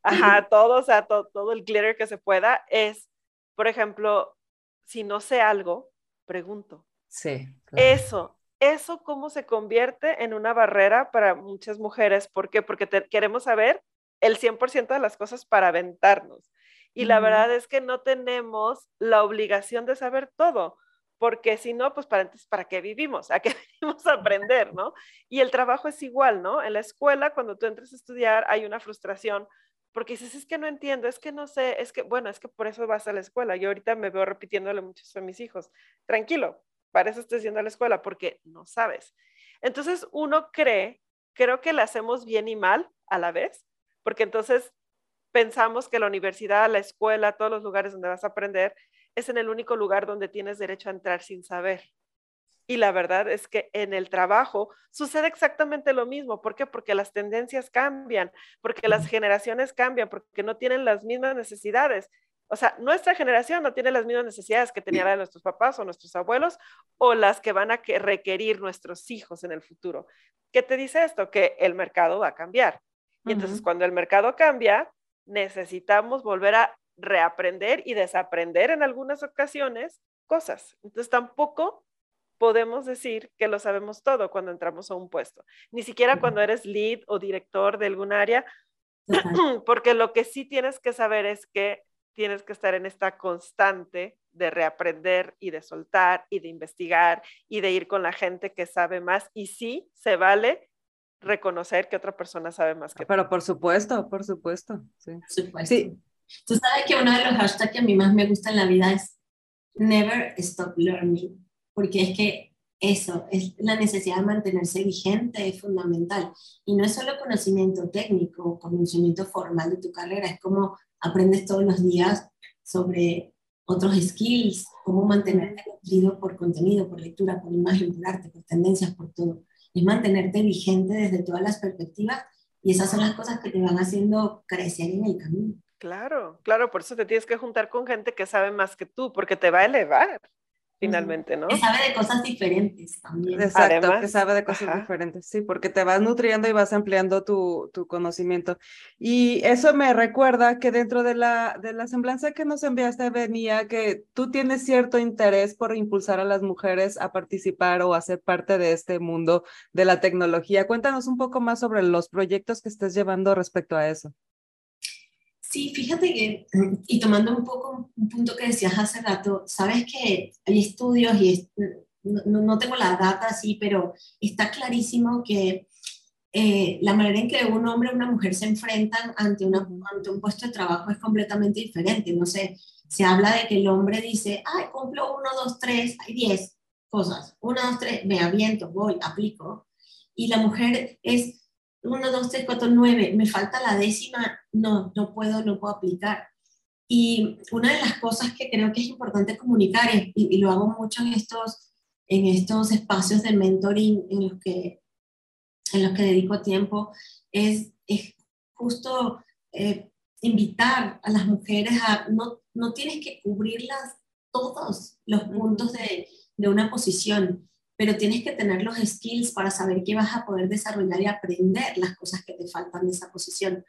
ajá, todo, o sea, todo, el glitter que se pueda es, por ejemplo, si no sé algo, pregunto. Sí. Eso, eso cómo se convierte en una barrera para muchas mujeres. ¿Por qué? Porque queremos saber el 100% de las cosas para aventarnos. Y la verdad es que no tenemos la obligación de saber todo porque si no, pues para, entonces, ¿para qué vivimos? ¿A qué venimos a aprender, no? Y el trabajo es igual, ¿no? En la escuela, cuando tú entras a estudiar, hay una frustración, porque dices, es que no entiendo, es que no sé, es que, bueno, es que por eso vas a la escuela. Yo ahorita me veo repitiéndole mucho a mis hijos, tranquilo, para eso estoy yendo a la escuela, porque no sabes. Entonces, uno cree, creo que le hacemos bien y mal a la vez, porque entonces pensamos que la universidad, la escuela, todos los lugares donde vas a aprender, es en el único lugar donde tienes derecho a entrar sin saber. Y la verdad es que en el trabajo sucede exactamente lo mismo. ¿Por qué? Porque las tendencias cambian, porque las generaciones cambian, porque no tienen las mismas necesidades. O sea, nuestra generación no tiene las mismas necesidades que tenían nuestros papás o nuestros abuelos o las que van a requerir nuestros hijos en el futuro. ¿Qué te dice esto? Que el mercado va a cambiar. Y entonces cuando el mercado cambia, necesitamos volver a reaprender y desaprender en algunas ocasiones cosas. Entonces tampoco podemos decir que lo sabemos todo cuando entramos a un puesto, ni siquiera cuando eres lead o director de algún área, porque lo que sí tienes que saber es que tienes que estar en esta constante de reaprender y de soltar y de investigar y de ir con la gente que sabe más y sí se vale reconocer que otra persona sabe más que Pero por supuesto, por supuesto. Sí. sí. Tú sabes que uno de los hashtags que a mí más me gusta en la vida es never stop learning porque es que eso, es la necesidad de mantenerse vigente es fundamental. Y no es solo conocimiento técnico, conocimiento formal de tu carrera, es como aprendes todos los días sobre otros skills, cómo mantenerte nutrido por contenido, por lectura, por imagen, por arte, por tendencias, por todo. Es mantenerte vigente desde todas las perspectivas y esas son las cosas que te van haciendo crecer en el camino. Claro, claro, por eso te tienes que juntar con gente que sabe más que tú, porque te va a elevar finalmente, ¿no? Que sabe de cosas diferentes también. Exacto, que sabe de cosas diferentes, sí, porque te vas nutriendo y vas ampliando tu, tu, conocimiento. Y eso me recuerda que dentro de la, de la semblanza que nos enviaste venía que tú tienes cierto interés por impulsar a las mujeres a participar o a ser parte de este mundo de la tecnología. Cuéntanos un poco más sobre los proyectos que estés llevando respecto a eso. Sí, fíjate que, y tomando un poco un punto que decías hace rato, sabes que hay estudios y no, no, tengo la data así, pero está clarísimo que eh, la manera en que un hombre y una mujer se enfrentan ante, una, ante un puesto de trabajo es completamente diferente. No sé, se habla de que el hombre dice, ay, cumplo uno, dos, tres, hay diez cosas. Uno, dos, tres, me aviento, voy, aplico. Y la mujer es 1, 2, 3, 4, 9, me falta la décima, no, no puedo, no puedo aplicar. Y una de las cosas que creo que es importante comunicar, y, lo hago mucho en estos, en estos espacios de mentoring en los que, en los que dedico tiempo, es, es justo eh, invitar a las mujeres a, no, no tienes que cubrirlas todos los puntos de, de una posición, pero tienes que tener los skills para saber qué vas a poder desarrollar y aprender las cosas que te faltan de esa posición.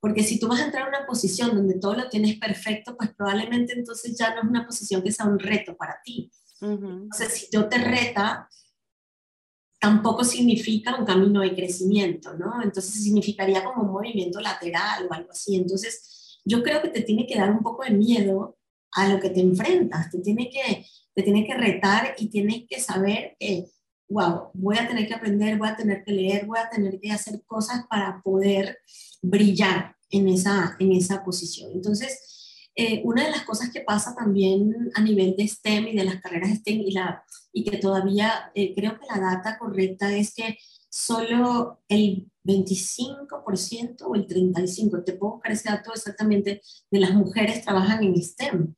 Porque si tú vas a entrar a una posición donde todo lo tienes perfecto, pues probablemente entonces ya no es una posición que sea un reto para ti. Entonces, si yo te reta, tampoco significa un camino de crecimiento, ¿no? Entonces significaría como un movimiento lateral o algo así. Entonces, yo creo que te tiene que dar un poco de miedo a lo que te enfrentas, te tiene que te tienes que retar y tienes que saber que, wow, voy a tener que aprender, voy a tener que leer, voy a tener que hacer cosas para poder brillar en esa, en esa posición. Entonces, eh, una de las cosas que pasa también a nivel de STEM y de las carreras STEM y, la, y que todavía eh, creo que la data correcta es que solo el 25% o el 35%, te puedo buscar ese dato exactamente, de las mujeres trabajan en STEM.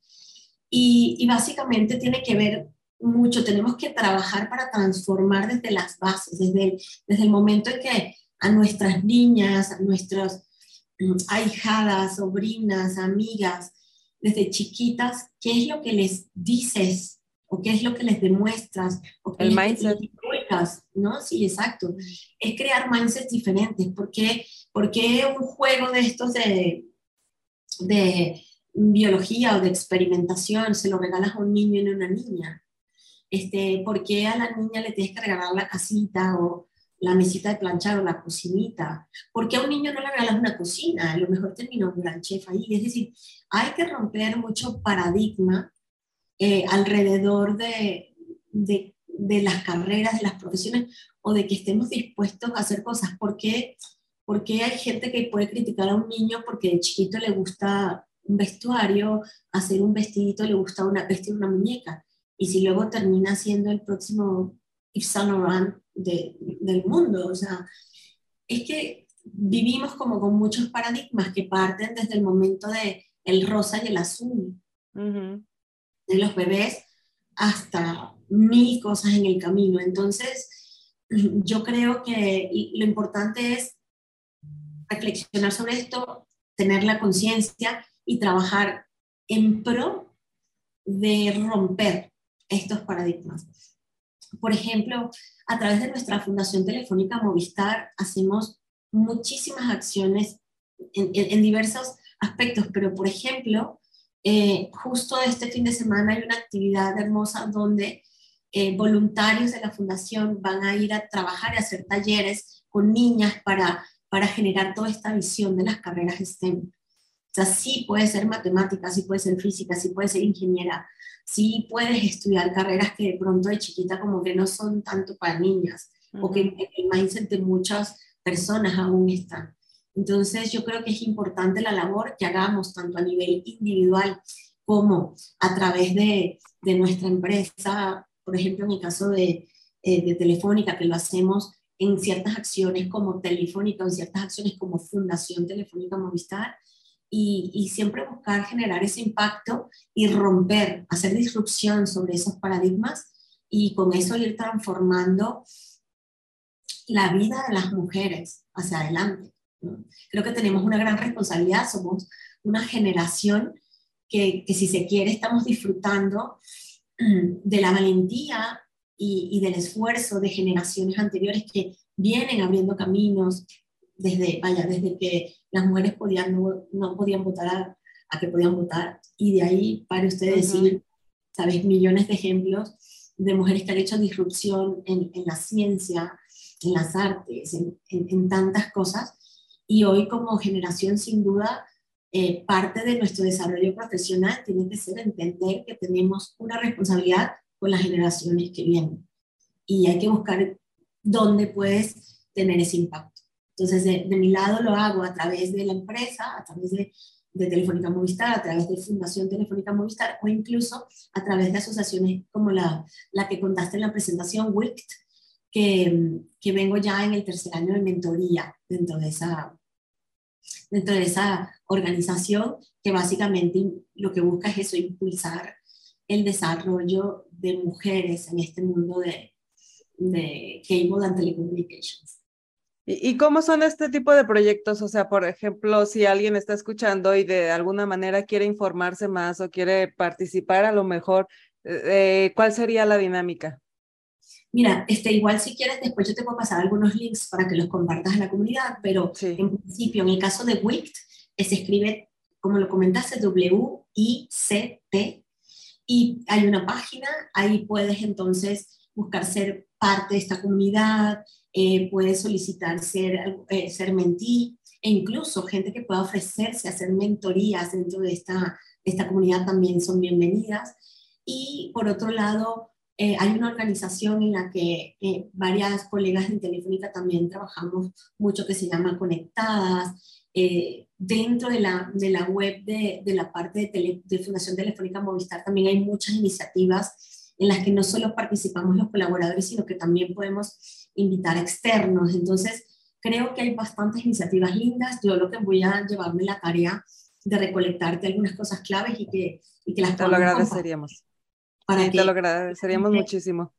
Y, básicamente tiene que ver mucho, tenemos que trabajar para transformar desde las bases, desde el, desde el momento en que a nuestras niñas, a nuestras mm, ahijadas, sobrinas, amigas, desde chiquitas, qué es lo que les dices o qué es lo que les demuestras o qué el mindset ¿no? Sí, exacto. Es crear mindsets diferentes. ¿Por qué, porque un juego de estos de, de biología o de experimentación se lo regalas a un niño y no a una niña? Este, ¿Por qué a la niña le tienes que regalar la casita o la mesita de planchar o la cocinita? ¿Por qué a un niño no le regalas una cocina? A lo mejor terminó un gran chef ahí. Es decir, hay que romper mucho paradigma eh, alrededor de, de, las carreras, de las profesiones o de que estemos dispuestos a hacer cosas. ¿Por qué, porque hay gente que puede criticar a un niño porque de chiquito le gusta un vestuario, hacer un vestidito, le gusta una, vestir una muñeca. Y si luego termina siendo el próximo Yves Saint Laurent del mundo, o sea, es que vivimos como con muchos paradigmas que parten desde el momento de el rosa y el azul, de los bebés hasta mil cosas en el camino. Entonces, yo creo que lo importante es reflexionar sobre esto, tener la conciencia y trabajar en pro de romper estos paradigmas. Por ejemplo, a través de nuestra Fundación Telefónica Movistar hacemos muchísimas acciones en, diversos aspectos, pero por ejemplo, Eh, justo este fin de semana hay una actividad hermosa donde eh, voluntarios de la fundación van a ir a trabajar y hacer talleres con niñas para, para generar toda esta visión de las carreras STEM. O sea, sí puede ser matemática, sí puede ser física, sí puede ser ingeniera, sí puedes estudiar carreras que de pronto de chiquita como que no son tanto para niñas, o que en el mindset de muchas personas aún están. Entonces yo creo que es importante la labor que hagamos tanto a nivel individual como a través de, nuestra empresa, por ejemplo en el caso de, eh, de Telefónica, que lo hacemos en ciertas acciones como Telefónica o en ciertas acciones como Fundación Telefónica Movistar, y, siempre buscar generar ese impacto y romper, hacer disrupción sobre esos paradigmas y con eso ir transformando la vida de las mujeres hacia adelante. Creo que tenemos una gran responsabilidad, somos una generación que, que si se quiere estamos disfrutando mm, de la valentía y, y, del esfuerzo de generaciones anteriores que vienen abriendo caminos desde, vaya, desde que las mujeres podían, no, podían votar a, a, que podían votar. Y de ahí, para ustedes decir, sabes, millones de ejemplos de mujeres que han hecho disrupción en, en la ciencia, en las artes, en, en, tantas cosas. Y hoy como generación, sin duda, eh, parte de nuestro desarrollo profesional tiene que ser entender que tenemos una responsabilidad con las generaciones que vienen. Y hay que buscar dónde puedes tener ese impacto. Entonces, de, de mi lado lo hago a través de la empresa, a través de, de Telefónica Movistar, a través de Fundación Telefónica Movistar o incluso a través de asociaciones como la, la que contaste en la presentación, WICT, que, que, vengo ya en el tercer año de mentoría dentro de esa, dentro de esa organización que básicamente lo que busca es eso, impulsar el desarrollo de mujeres en este mundo de, de cable and telecommunications. ¿Y cómo son este tipo de proyectos? O sea, por ejemplo, si alguien está escuchando y de alguna manera quiere informarse más o quiere participar, a lo mejor, eh, ¿cuál sería la dinámica? Mira, este, igual si quieres, después yo te puedo pasar algunos links para que los compartas en la comunidad, pero en principio, en el caso de WICT, se escribe, como lo comentaste, W-I-C-T, y hay una página, ahí puedes entonces buscar ser parte de esta comunidad, eh, puedes solicitar ser, eh, ser mentí, e incluso gente que pueda ofrecerse a hacer mentorías dentro de esta, de esta comunidad también son bienvenidas. Y por otro lado, eh, hay una organización en la que eh, varias colegas de Telefónica también trabajamos mucho que se llama Conectadas. Eh, dentro de la, de la web de, de la parte de, de, Fundación Telefónica Movistar también hay muchas iniciativas en las que no solo participamos los colaboradores, sino que también podemos invitar externos. Entonces, creo que hay bastantes iniciativas lindas. Yo lo que voy a llevarme la tarea de recolectarte algunas cosas claves y que, y que las Te lo agradeceríamos. Para que... Te lo agradeceríamos muchísimo.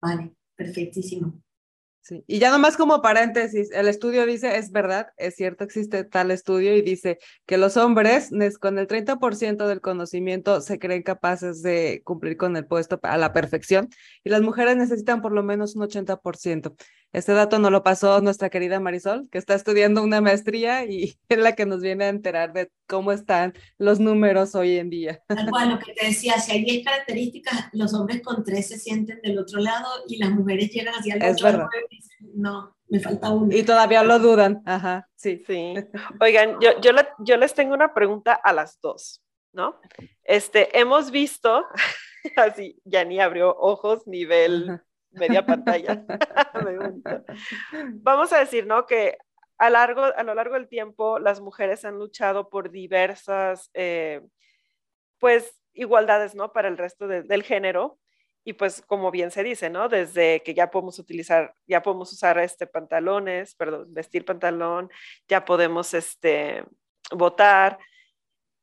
Vale, perfectísimo. Sí. Y ya nomás como paréntesis, el estudio dice, es verdad, es cierto, existe tal estudio y dice que los hombres con el 30% del conocimiento se creen capaces de cumplir con el puesto a la perfección y las mujeres necesitan por lo menos un 80%. Este dato nos lo pasó nuestra querida Marisol, que está estudiando una maestría y es la que nos viene a enterar de cómo están los números hoy en día. Tal cual, lo que te decía, si hay 10 características, los hombres con 3 se sienten del otro lado y las mujeres llegan hacia el otro lado y dicen, no, me falta uno. Y todavía lo dudan, ajá, sí. Sí. Oigan, yo, yo, yo les tengo una pregunta a las dos, ¿no? Este, hemos visto, así, ya ni abrió ojos, nivel media pantalla. Vamos a decir, ¿no? Que a, largo, a lo largo del tiempo las mujeres han luchado por diversas, eh, pues, igualdades, ¿no? Para el resto de, del género. Y pues, como bien se dice, ¿no? Desde que ya podemos utilizar, ya podemos usar este pantalones, perdón, vestir pantalón, ya podemos, este, votar,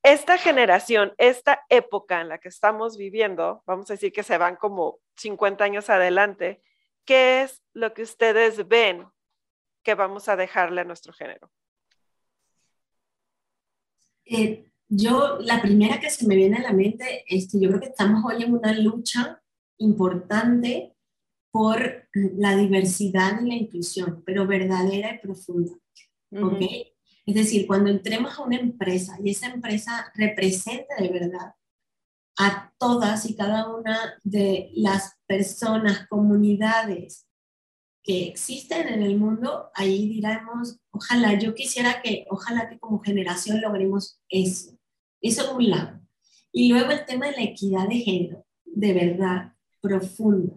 esta generación, esta época en la que estamos viviendo, vamos a decir que se van como 50 años adelante, ¿qué es lo que ustedes ven que vamos a dejarle a nuestro género? Eh, yo, la primera que se me viene a la mente es que yo creo que estamos hoy en una lucha importante por la diversidad y la inclusión, pero verdadera y profunda. Es decir, cuando entremos a una empresa y esa empresa represente de verdad a todas y cada una de las personas, comunidades que existen en el mundo, ahí diremos, ojalá, yo quisiera que, ojalá que como generación logremos eso. Eso por un lado. Y luego el tema de la equidad de género, de verdad, profunda,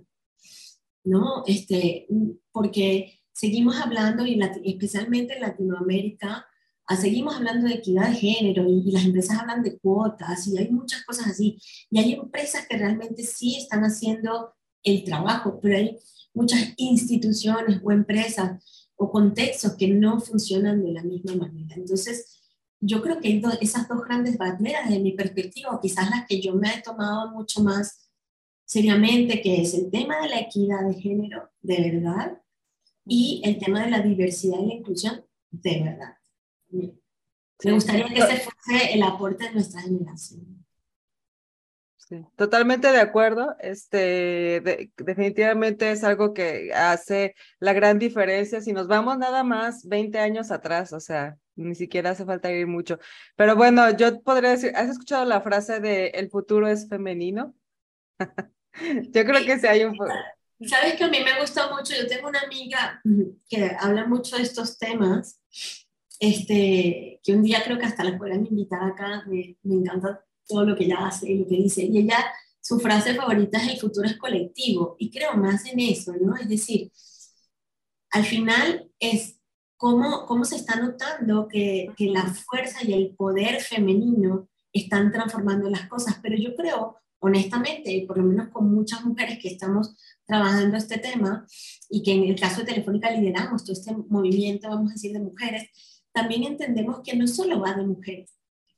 ¿no? Este, porque seguimos hablando, y especialmente en Latinoamérica, seguimos hablando de equidad de género y, las empresas hablan de cuotas y hay muchas cosas así. Y hay empresas que realmente sí están haciendo el trabajo, pero hay muchas instituciones o empresas o contextos que no funcionan de la misma manera. Entonces, yo creo que esas dos grandes barreras de mi perspectiva, quizás las que yo me he tomado mucho más seriamente, que es el tema de la equidad de género, de verdad, y el tema de la diversidad y la inclusión, de verdad. Me gustaría que ese fuese el aporte de nuestra generación. Sí, totalmente de acuerdo. Este, definitivamente es algo que hace la gran diferencia si nos vamos nada más 20 años atrás, o sea, ni siquiera hace falta ir mucho. Pero bueno, yo podría decir, ¿has escuchado la frase de el futuro es femenino? yo creo que sí hay un... Sabes que a mí me gusta mucho, yo tengo una amiga que habla mucho de estos temas, este, que un día creo que hasta la podrán invitar acá, me, me encanta todo lo que ella hace y lo que dice, y ella, su frase favorita es el futuro es colectivo, y creo más en eso, ¿no? Es decir, al final es cómo, cómo se está notando que, que la fuerza y el poder femenino están transformando las cosas, pero yo creo honestamente, por lo menos con muchas mujeres que estamos trabajando este tema y que en el caso de Telefónica lideramos todo este movimiento, vamos a decir, de mujeres, también entendemos que no solo va de mujeres,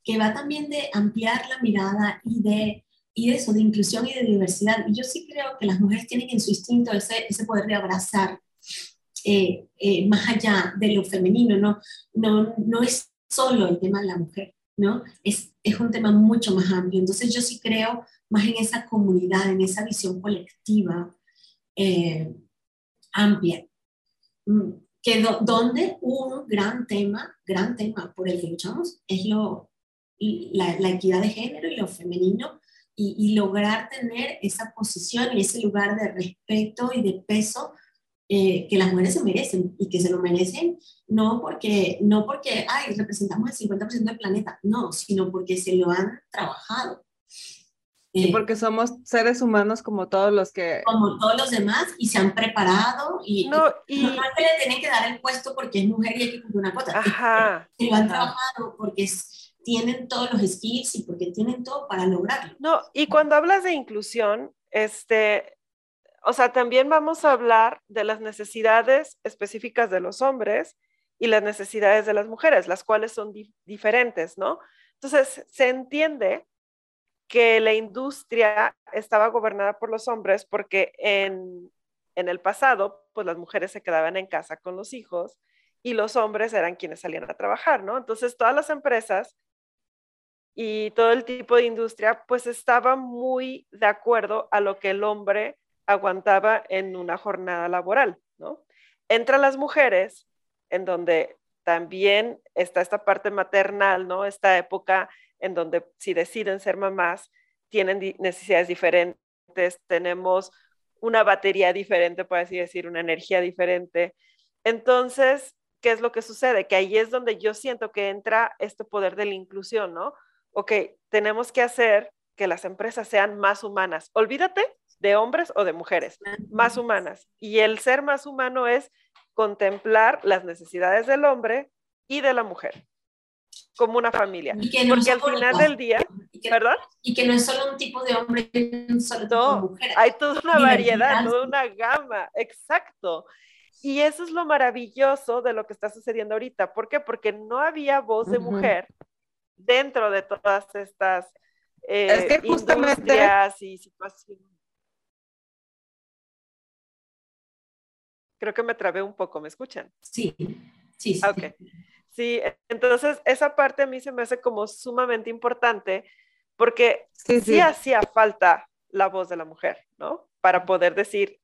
que va también de ampliar la mirada y de, y eso, de inclusión y de diversidad. Y yo sí creo que las mujeres tienen en su instinto ese, ese poder de abrazar eh, eh, más allá de lo femenino, no, no, no es solo el tema de la mujer, ¿no? Es, es un tema mucho más amplio. Entonces yo sí creo más en esa comunidad, en esa visión colectiva eh, amplia. Que donde un gran tema, gran tema por el que luchamos es lo, la, equidad de género y lo femenino y, lograr tener esa posición y ese lugar de respeto y de peso eh, que las mujeres se merecen y que se lo merecen no porque, no porque ay, representamos el 50% del planeta, no, sino porque se lo han trabajado y porque somos seres humanos como todos los que... Como todos los demás y se han preparado y no, y... no es que le tienen que dar el puesto porque es mujer y hay que cumplir una cuota. Ajá. Se lo han trabajado porque tienen todos los skills y porque tienen todo para lograrlo. No, y cuando hablas de inclusión, este, o sea, también vamos a hablar de las necesidades específicas de los hombres y las necesidades de las mujeres, las cuales son diferentes, ¿no? Entonces, se entiende que la industria estaba gobernada por los hombres porque en, el pasado, pues las mujeres se quedaban en casa con los hijos y los hombres eran quienes salían a trabajar, ¿no? Entonces todas las empresas y todo el tipo de industria, pues estaba muy de acuerdo a lo que el hombre aguantaba en una jornada laboral, ¿no? Entran las mujeres, en donde también está esta parte maternal, ¿no? Esta época en donde si deciden ser mamás, tienen necesidades diferentes, tenemos una batería diferente, por así decir, una energía diferente. Entonces, ¿qué es lo que sucede? Que ahí es donde yo siento que entra este poder de la inclusión, ¿no? Ok, tenemos que hacer que las empresas sean más humanas. Olvídate de hombres o de mujeres, más humanas. Y el ser más humano es contemplar las necesidades del hombre y de la mujer como una familia. Porque al final del día, ¿verdad? Y que no es solo un tipo de hombre, un solo tipo de mujer. Hay toda una variedad, toda una gama, exacto. Y eso es lo maravilloso de lo que está sucediendo ahorita. ¿Por qué? Porque no había voz de mujer dentro de todas estas eh, es que justamente... y situaciones. Creo que me trabé un poco, ¿me escuchan? Sí, sí, sí. Ok. Sí, entonces esa parte a mí se me hace como sumamente importante porque sí, hacía falta la voz de la mujer, ¿no? Para poder decir,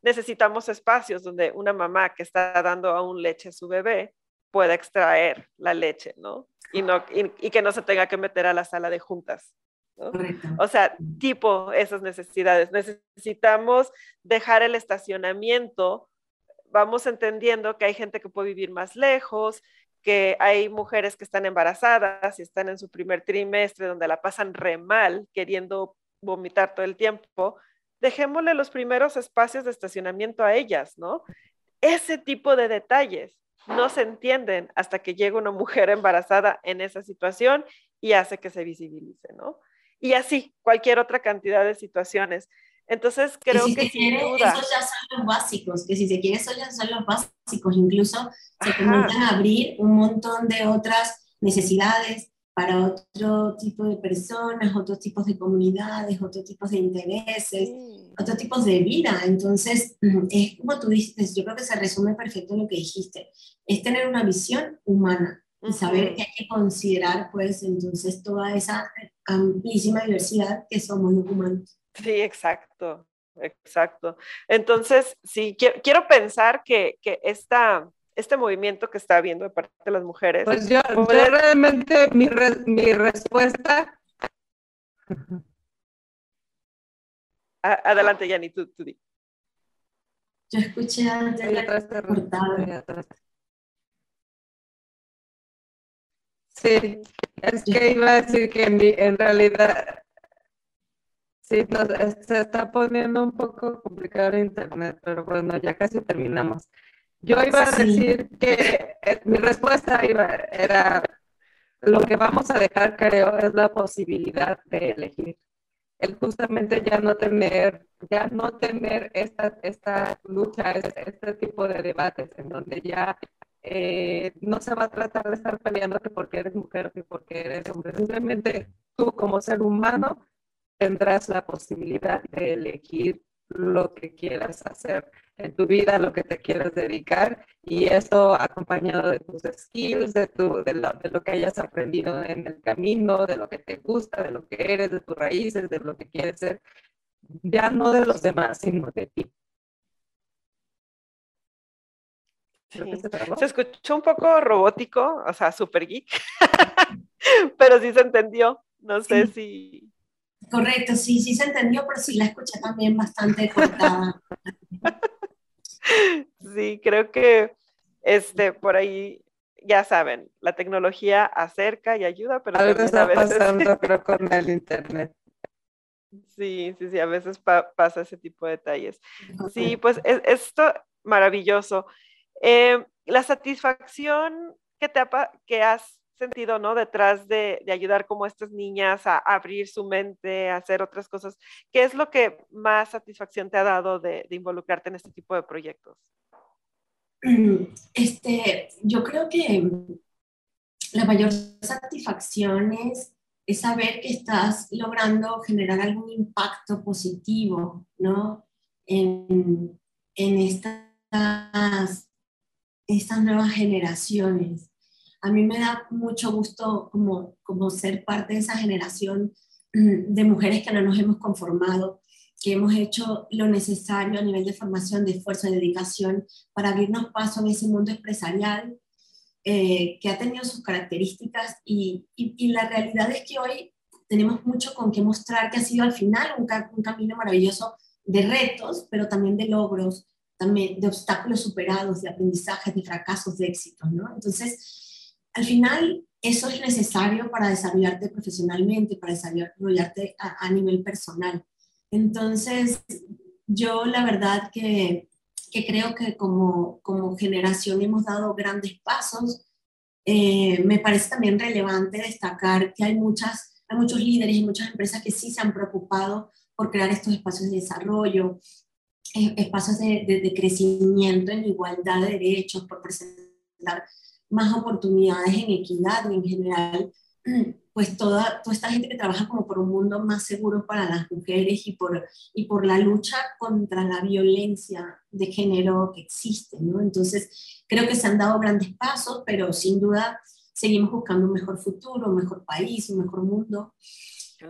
necesitamos espacios donde una mamá que está dando aún leche a su bebé pueda extraer la leche, ¿no? Y, no, y, que no se tenga que meter a la sala de juntas. ¿no? O sea, tipo esas necesidades. Necesitamos dejar el estacionamiento. Vamos entendiendo que hay gente que puede vivir más lejos, que hay mujeres que están embarazadas y están en su primer trimestre donde la pasan re mal, queriendo vomitar todo el tiempo. Dejémosle los primeros espacios de estacionamiento a ellas, ¿no? Ese tipo de detalles no se entienden hasta que llega una mujer embarazada en esa situación y hace que se visibilice, ¿no? Y así, cualquier otra cantidad de situaciones. Entonces, creo que sin duda... Esos ya son los básicos, que si se quiere, esos ya son los básicos. Incluso se comienzan a abrir un montón de otras necesidades para otro tipo de personas, otros tipos de comunidades, otros tipos de intereses, otros tipos de vida. Entonces, es como tú dices, yo creo que se resume perfecto lo que dijiste, es tener una visión humana y saber que hay que considerar, pues, entonces toda esa amplísima diversidad que somos los humanos. Sí, exacto, exacto. Entonces, sí, quiero, pensar que, que esta, este movimiento que está habiendo de parte de las mujeres. Pues yo, realmente mi, mi respuesta. Adelante, Yanni, tú, tú di. Yo escuché antes la Sí, es que iba a decir que en realidad Sí, se está poniendo un poco complicado el internet, pero bueno, ya casi terminamos. Yo iba a decir que eh, mi respuesta era lo que vamos a dejar, creo, es la posibilidad de elegir. El justamente ya no tener, ya no tener esta, esta lucha, este, tipo de debates en donde ya eh, no se va a tratar de estar peleándote porque eres mujer o porque eres hombre. Simplemente tú como ser humano tendrás la posibilidad de elegir lo que quieras hacer en tu vida, lo que te quieras dedicar y eso acompañado de tus skills, de, tu, de, lo, de lo que hayas aprendido en el camino, de lo que te gusta, de lo que eres, de tus raíces, de lo que quieres ser, ya no de los demás, sino de ti. Se, escuchó un poco robótico, o sea, super geek, pero sí se entendió. No sé si, Correcto, sí, sí se entendió, pero sí la escuché también bastante cortada. Sí, creo que este, por ahí, ya saben, la tecnología acerca y ayuda, pero Algo está a veces... pasando, creo, con el internet. Sí, sí, sí, a veces pasa ese tipo de detalles. Sí, pues es, esto maravilloso. Eh, la satisfacción que, te que has sentido, ¿no? Detrás de, ayudar como estas niñas a, abrir su mente, a hacer otras cosas. ¿Qué es lo que más satisfacción te ha dado de, involucrarte en este tipo de proyectos? Este, yo creo que la mayor satisfacción es, saber que estás logrando generar algún impacto positivo, ¿no? En, en estas, estas nuevas generaciones a mí me da mucho gusto como, como ser parte de esa generación mm, de mujeres que no nos hemos conformado, que hemos hecho lo necesario a nivel de formación, de esfuerzo, de dedicación para abrirnos paso en ese mundo empresarial eh, que ha tenido sus características y, y, la realidad es que hoy tenemos mucho con qué mostrar que ha sido al final un, un camino maravilloso de retos, pero también de logros, también de obstáculos superados, de aprendizajes, de fracasos, de éxitos, ¿no? Entonces, al final eso es necesario para desarrollarte profesionalmente, para desarrollarte a, nivel personal. Entonces, yo la verdad que, creo que como, como generación hemos dado grandes pasos. Eh, me parece también relevante destacar que hay, muchas, hay muchos líderes y muchas empresas que sí se han preocupado por crear estos espacios de desarrollo, eh, espacios de, de, de, crecimiento en igualdad de derechos, por presentar más oportunidades en equidad y en general, pues toda, toda esta gente que trabaja como por un mundo más seguro para las mujeres y por, y por la lucha contra la violencia de género que existe, ¿no? Entonces, creo que se han dado grandes pasos, pero sin duda seguimos buscando un mejor futuro, un mejor país, un mejor mundo.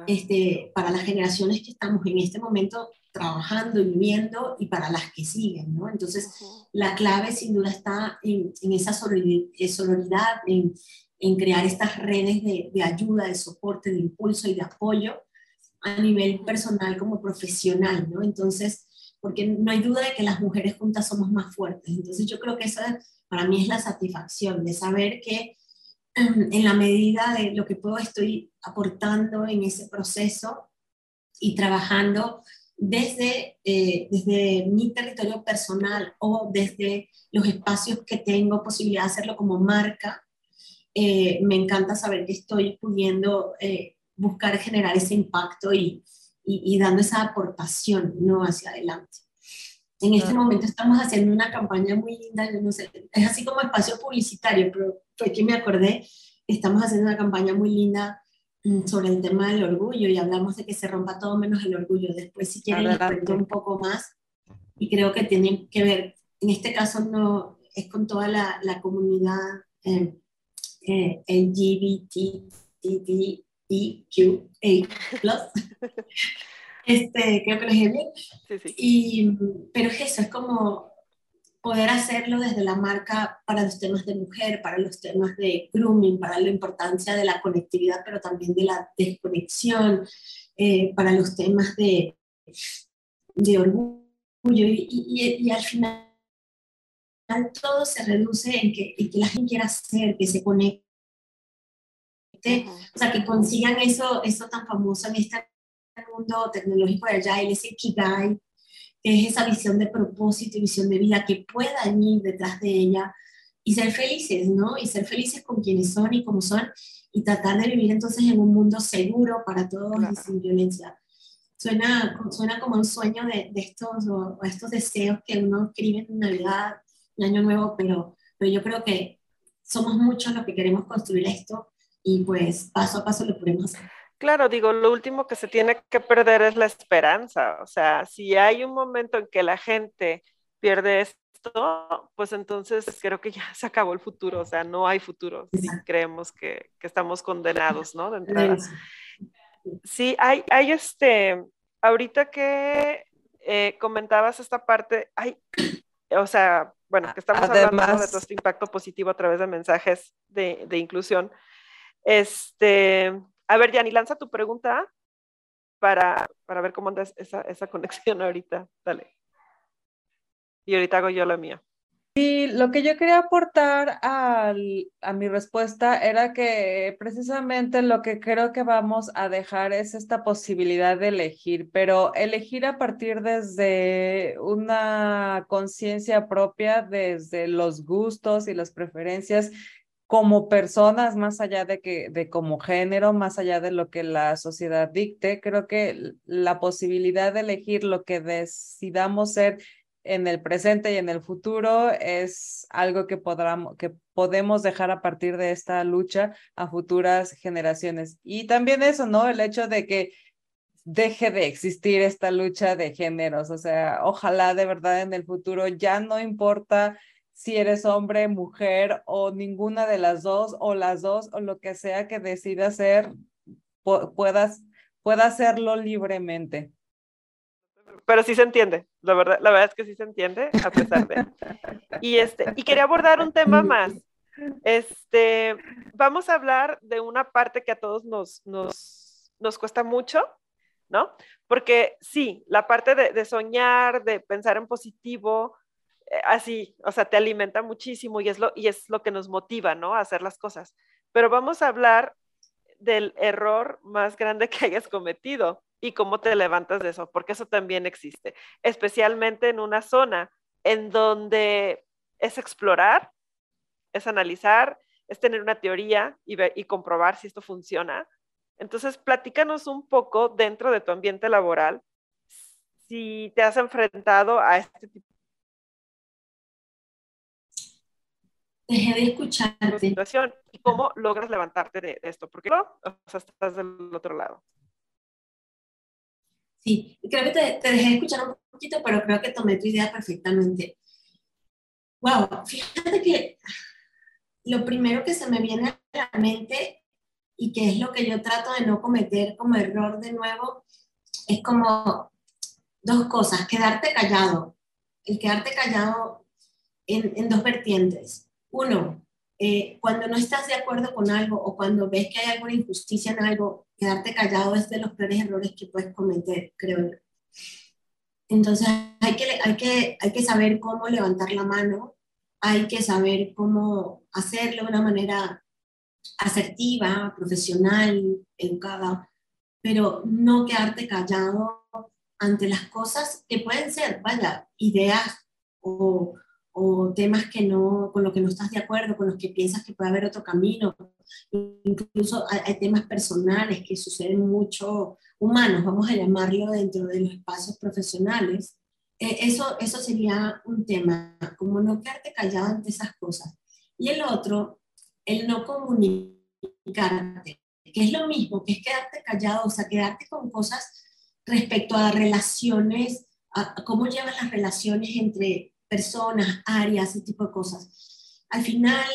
Este, para las generaciones que estamos en este momento, trabajando y viviendo y para las que siguen, ¿no? Entonces, la clave sin duda está en, en esa sororidad, en, en, crear estas redes de, de, ayuda, de soporte, de impulso y de apoyo a nivel personal como profesional, ¿no? Entonces, porque no hay duda de que las mujeres juntas somos más fuertes. Entonces, yo creo que esa para mí es la satisfacción de saber que en la medida de lo que puedo estoy aportando en ese proceso y trabajando desde, eh, desde mi territorio personal o desde los espacios que tengo posibilidad de hacerlo como marca, eh, me encanta saber que estoy pudiendo eh, buscar generar ese impacto y, y, dando esa aportación ¿no? hacia adelante. En este momento estamos haciendo una campaña muy linda, no sé, es así como espacio publicitario, pero fue que me acordé, estamos haciendo una campaña muy linda sobre el tema del orgullo y hablamos de que se rompa todo menos el orgullo. Después, si quieren, les un poco más y creo que tienen que ver, en este caso no es con toda la, la comunidad eh, eh, LGBTQA+. este, creo que lo dije bien. Sí, sí. Y, pero es eso, es como poder hacerlo desde la marca para los temas de mujer, para los temas de grooming, para la importancia de la conectividad, pero también de la desconexión, eh, para los temas de, de orgullo. Y, y, al final todo se reduce en que, que la gente quiera hacer, que se conecte, o sea, que consigan eso, eso tan famoso en este mundo tecnológico de allá, ese Kigai, es esa visión de propósito y visión de vida que pueda ir detrás de ella y ser felices, ¿no? Y ser felices con quienes son y como son y tratar de vivir entonces en un mundo seguro para todos y sin violencia. Suena, suena como un sueño de, de estos, o, estos deseos que uno escribe en Navidad, en Año Nuevo, pero, pero yo creo que somos muchos los que queremos construir esto y pues paso a paso lo podemos hacer. Claro, digo, lo último que se tiene que perder es la esperanza. O sea, si hay un momento en que la gente pierde esto, pues entonces creo que ya se acabó el futuro. O sea, no hay futuro si creemos que, estamos condenados, ¿no? De entrada. Sí, hay, hay este, ahorita que eh, comentabas esta parte, hay, o sea, bueno, que estamos hablando de todo este impacto positivo a través de mensajes de, de inclusión. Este, a ver, Yanni, lanza tu pregunta para, para ver cómo anda esa, esa conexión ahorita. Dale. Y ahorita hago yo la mía. Y lo que yo quería aportar al, a mi respuesta era que precisamente lo que creo que vamos a dejar es esta posibilidad de elegir, pero elegir a partir desde una conciencia propia, desde los gustos y las preferencias como personas, más allá de que de género, más allá de lo que la sociedad dicte, creo que la posibilidad de elegir lo que decidamos ser en el presente y en el futuro es algo que, que podemos dejar a partir de esta lucha a futuras generaciones. Y también eso, ¿no? El hecho de que deje de existir esta lucha de géneros, o sea, ojalá de verdad en el futuro ya no importa si eres hombre, mujer o ninguna de las dos o las dos o lo que sea que decida hacer, puedas, pueda hacerlo libremente. Pero sí se entiende, la verdad, la verdad es que sí se entiende, a pesar de. Y, este, y quería abordar un tema más. Este, vamos a hablar de una parte que a todos nos, nos, nos cuesta mucho, ¿no? Porque sí, la parte de, de soñar, de pensar en positivo, así, o sea, te alimenta muchísimo y es, lo, y es lo que nos motiva, ¿no? A hacer las cosas. Pero vamos a hablar del error más grande que hayas cometido y cómo te levantas de eso, porque eso también existe, especialmente en una zona en donde es explorar, es analizar, es tener una teoría y, y comprobar si esto funciona. Entonces, platícanos un poco dentro de tu ambiente laboral, si te has enfrentado a este Dejé de escucharte. Situación, ¿Y cómo logras levantarte de, esto? Porque no, o sea, estás del otro lado. Sí, creo que te, te, dejé de escuchar un poquito, pero creo que tomé tu idea perfectamente. Wow, fíjate que lo primero que se me viene a la mente y que es lo que yo trato de no cometer como error de nuevo, es como dos cosas, quedarte callado, el quedarte callado en, en dos vertientes. Uno, eh, cuando no estás de acuerdo con algo o cuando ves que hay alguna injusticia en algo, quedarte callado es de los peores errores que puedes cometer, creo yo. Entonces hay que, hay, que, hay que saber cómo levantar la mano, hay que saber cómo hacerlo de una manera asertiva, profesional, educada, pero no quedarte callado ante las cosas que pueden ser, vaya, ideas o, o temas que no, con los que no estás de acuerdo, con los que piensas que puede haber otro camino. Incluso hay, temas personales que suceden mucho, humanos, vamos a llamarlo dentro de los espacios profesionales. Eh, eso, eso sería un tema, como no quedarte callado ante esas cosas. Y el otro, el no comunicarte, que es lo mismo, que es quedarte callado, o sea, quedarte con cosas respecto a relaciones, a cómo llevas las relaciones entre personas, áreas, ese tipo de cosas. Al final,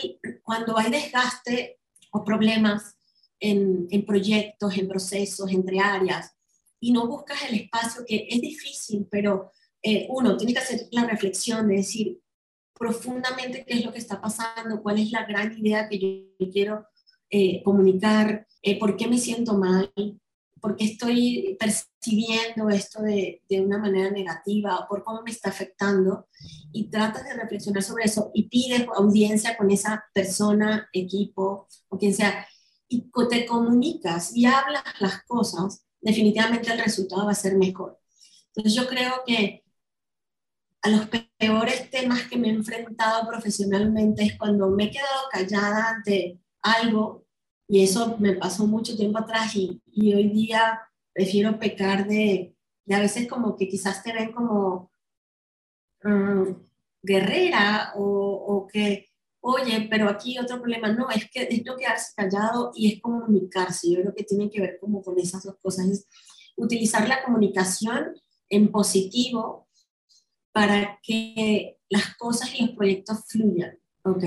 cuando hay desgaste o problemas en, proyectos, en procesos, entre áreas, y no buscas el espacio, que es difícil, pero eh, uno tiene que hacer la reflexión de decir profundamente qué es lo que está pasando, cuál es la gran idea que yo quiero eh, comunicar, eh, por qué me siento mal, por qué estoy percibiendo esto de, de, una manera negativa, por cómo me está afectando, y tratas de reflexionar sobre eso y pides audiencia con esa persona, equipo o quien sea, y te comunicas y hablas las cosas, definitivamente el resultado va a ser mejor. Entonces yo creo que a los peores temas que me he enfrentado profesionalmente es cuando me he quedado callada ante algo y eso me pasó mucho tiempo atrás y, hoy día prefiero pecar de, a veces como que quizás te ven como mm, guerrera o, o, que, oye, pero aquí otro problema. No, es que es no quedarse callado y es comunicarse. Yo creo que tiene que ver como con esas dos cosas. Es utilizar la comunicación en positivo para que las cosas y los proyectos fluyan, ¿ok?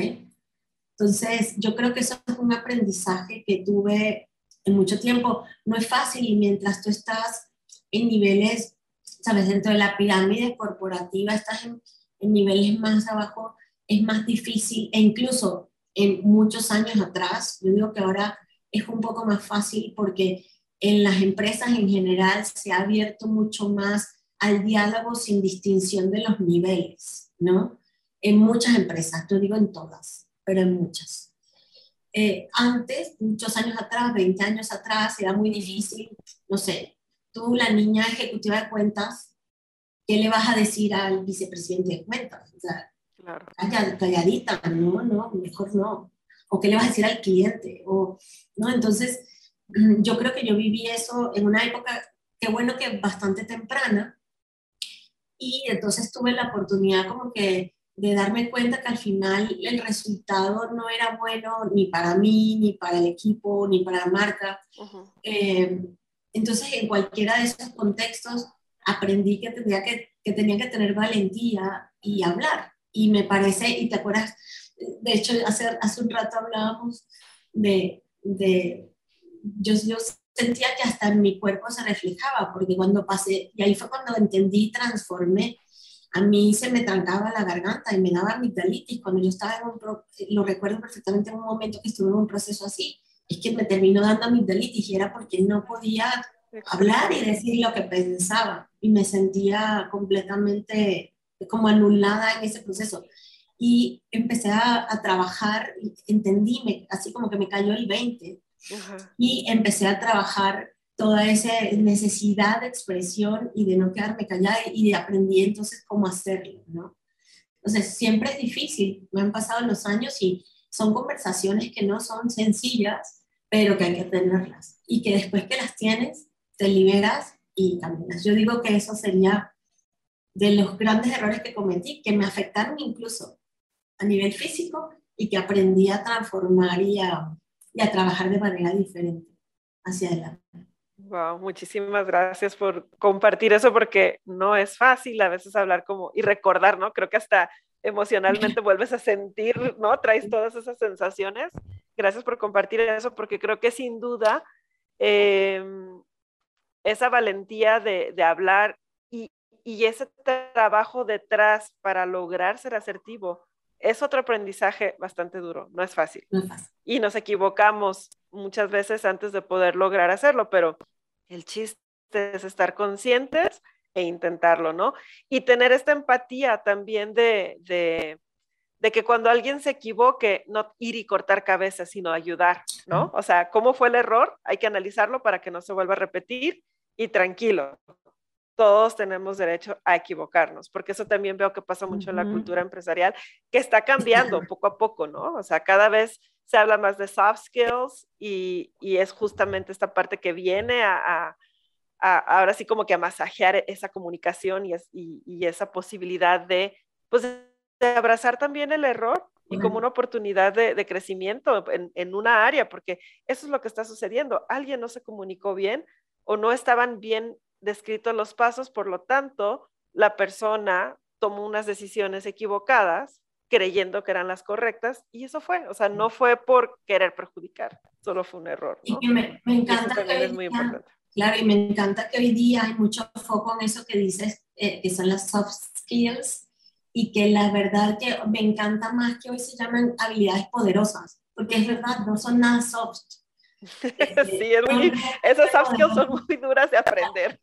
Entonces, yo creo que eso es un aprendizaje que tuve en mucho tiempo. No es fácil y mientras tú estás en niveles, sabes, dentro de la pirámide corporativa, estás en, niveles más abajo, es más difícil e incluso en muchos años atrás, yo digo que ahora es un poco más fácil porque en las empresas en general se ha abierto mucho más al diálogo sin distinción de los niveles, ¿no? En muchas empresas, yo digo en todas pero en muchas. Eh, antes, muchos años atrás, 20 años atrás, era muy difícil, no sé, tú, la niña ejecutiva de cuentas, ¿qué le vas a decir al vicepresidente de cuentas? O sea, claro. calladita, no, no, mejor no. O qué le vas a decir al cliente, o, ¿no? Entonces, yo creo que yo viví eso en una época, qué bueno que bastante temprana, y entonces tuve la oportunidad como que de darme cuenta que al final el resultado no era bueno ni para mí, ni para el equipo, ni para la marca. Eh, entonces, en cualquiera de esos contextos, aprendí que tenía que, que tenía que tener valentía y hablar. Y me parece, y te acuerdas, de hecho, hace, hace un rato hablábamos de, de yo, yo sentía que hasta en mi cuerpo se reflejaba, porque cuando pasé, y ahí fue cuando entendí, transformé a mí se me trancaba la garganta y me daba amigdalitis cuando yo estaba en un, lo recuerdo perfectamente en un momento que estuve en un proceso así, es que me terminó dando amigdalitis y era porque no podía hablar y decir lo que pensaba y me sentía completamente como anulada en ese proceso. Y empecé a, a trabajar, entendí, así como que me cayó el 20 y empecé a trabajar toda esa necesidad de expresión y de no quedarme callada y aprendí entonces cómo hacerlo, ¿no? Entonces, siempre es difícil, me han pasado los años y son conversaciones que no son sencillas, pero que hay que tenerlas y que después que las tienes, te liberas y caminas. Yo digo que eso sería de los grandes errores que cometí, que me afectaron incluso a nivel físico y que aprendí a transformar y a, y a trabajar de manera diferente hacia adelante. Wow, muchísimas gracias por compartir eso porque no es fácil a veces hablar como y recordar, ¿no? Creo que hasta emocionalmente vuelves a sentir, ¿no? Traes todas esas sensaciones. Gracias por compartir eso porque creo que sin duda em, esa valentía de, de hablar y, y ese trabajo detrás para lograr ser asertivo es otro aprendizaje bastante duro, no es fácil. No es fácil. Y nos equivocamos muchas veces antes de poder lograr hacerlo, pero el chiste es estar conscientes e intentarlo, ¿no? Y tener esta empatía también de, de, de, que cuando alguien se equivoque, no ir y cortar cabezas, sino ayudar, ¿no? O sea, ¿cómo fue el error? Hay que analizarlo para que no se vuelva a repetir y tranquilo, todos tenemos derecho a equivocarnos, porque eso también veo que pasa mucho en la cultura empresarial, que está cambiando poco a poco, ¿no? O sea, cada vez se habla más de soft skills y, y es justamente esta parte que viene a, a, ahora sí como que a masajear esa comunicación y, es, y, y esa posibilidad de, pues, de abrazar también el error y como una oportunidad de, de crecimiento en, en, una área, porque eso es lo que está sucediendo. Alguien no se comunicó bien o no estaban bien descritos los pasos, por lo tanto, la persona tomó unas decisiones equivocadas creyendo que eran las correctas y eso fue, o sea, no fue por querer perjudicar, solo fue un error. ¿no? Y me, me encanta que es muy día, importante. Claro, y me encanta que hoy día hay mucho foco en eso que dices, eh, que son las soft skills y que la verdad que me encanta más que hoy se llaman habilidades poderosas, porque es verdad, no son nada soft, sí, es muy, esas soft skills son muy duras de aprender.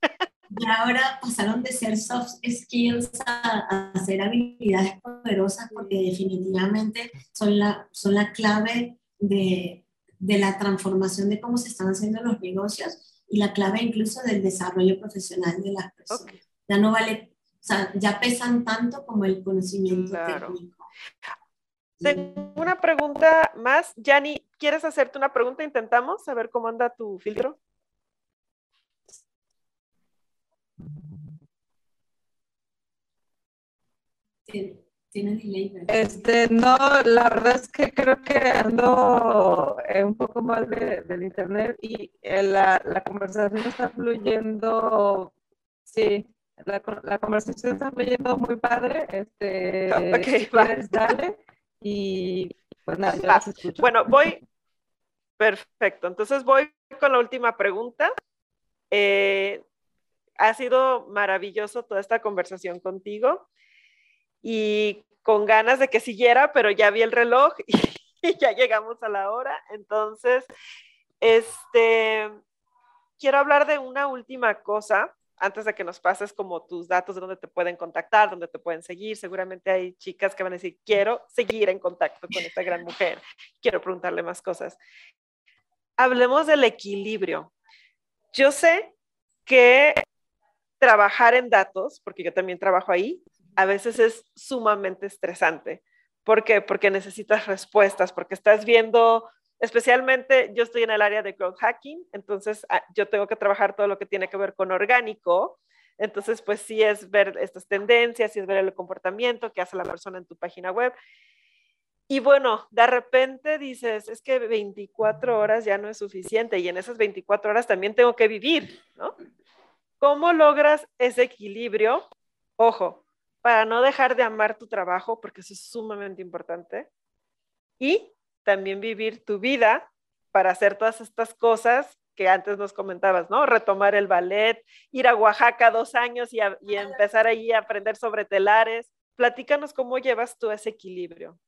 Y ahora pasaron de ser soft skills a, a ser habilidades poderosas porque definitivamente son la, son la clave de, de la transformación de cómo se están haciendo los negocios y la clave incluso del desarrollo profesional de las personas. Okay. Ya no vale, o sea, ya pesan tanto como el conocimiento claro. técnico. Tengo una pregunta más. Yani, ¿quieres hacerte una pregunta? Intentamos a ver cómo anda tu filtro. Este, no, la verdad es que creo que ando eh, un poco mal de, del internet y eh, la, la, conversación está fluyendo, sí, la, la, conversación está fluyendo muy padre. Este, okay, va. dale. Y pues nada, yo ah, escucho. Bueno, voy. Perfecto. Entonces voy con la última pregunta. Eh, ha sido maravilloso toda esta conversación contigo y con ganas de que siguiera, pero ya vi el reloj y, ya llegamos a la hora. Entonces, este, quiero hablar de una última cosa antes de que nos pases como tus datos de dónde te pueden contactar, dónde te pueden seguir. Seguramente hay chicas que van a decir, quiero seguir en contacto con esta gran mujer, quiero preguntarle más cosas. Hablemos del equilibrio. Yo sé que trabajar en datos, porque yo también trabajo ahí, a veces es sumamente estresante. ¿Por qué? Porque necesitas respuestas, porque estás viendo especialmente yo estoy en el área de growth hacking, entonces ah, yo tengo que trabajar todo lo que tiene que ver con orgánico. Entonces, pues sí es ver estas tendencias, sí es ver el comportamiento que hace la persona en tu página web. Y bueno, de repente dices, es que 24 horas ya no es suficiente y en esas 24 horas también tengo que vivir, ¿no? ¿Cómo logras ese equilibrio? Ojo, para no dejar de amar tu trabajo, porque eso es sumamente importante. Y también vivir tu vida para hacer todas estas cosas que antes nos comentabas, ¿no? Retomar el ballet, ir a Oaxaca dos años y, a, y empezar ahí a aprender sobre telares. Platícanos cómo llevas tú ese equilibrio.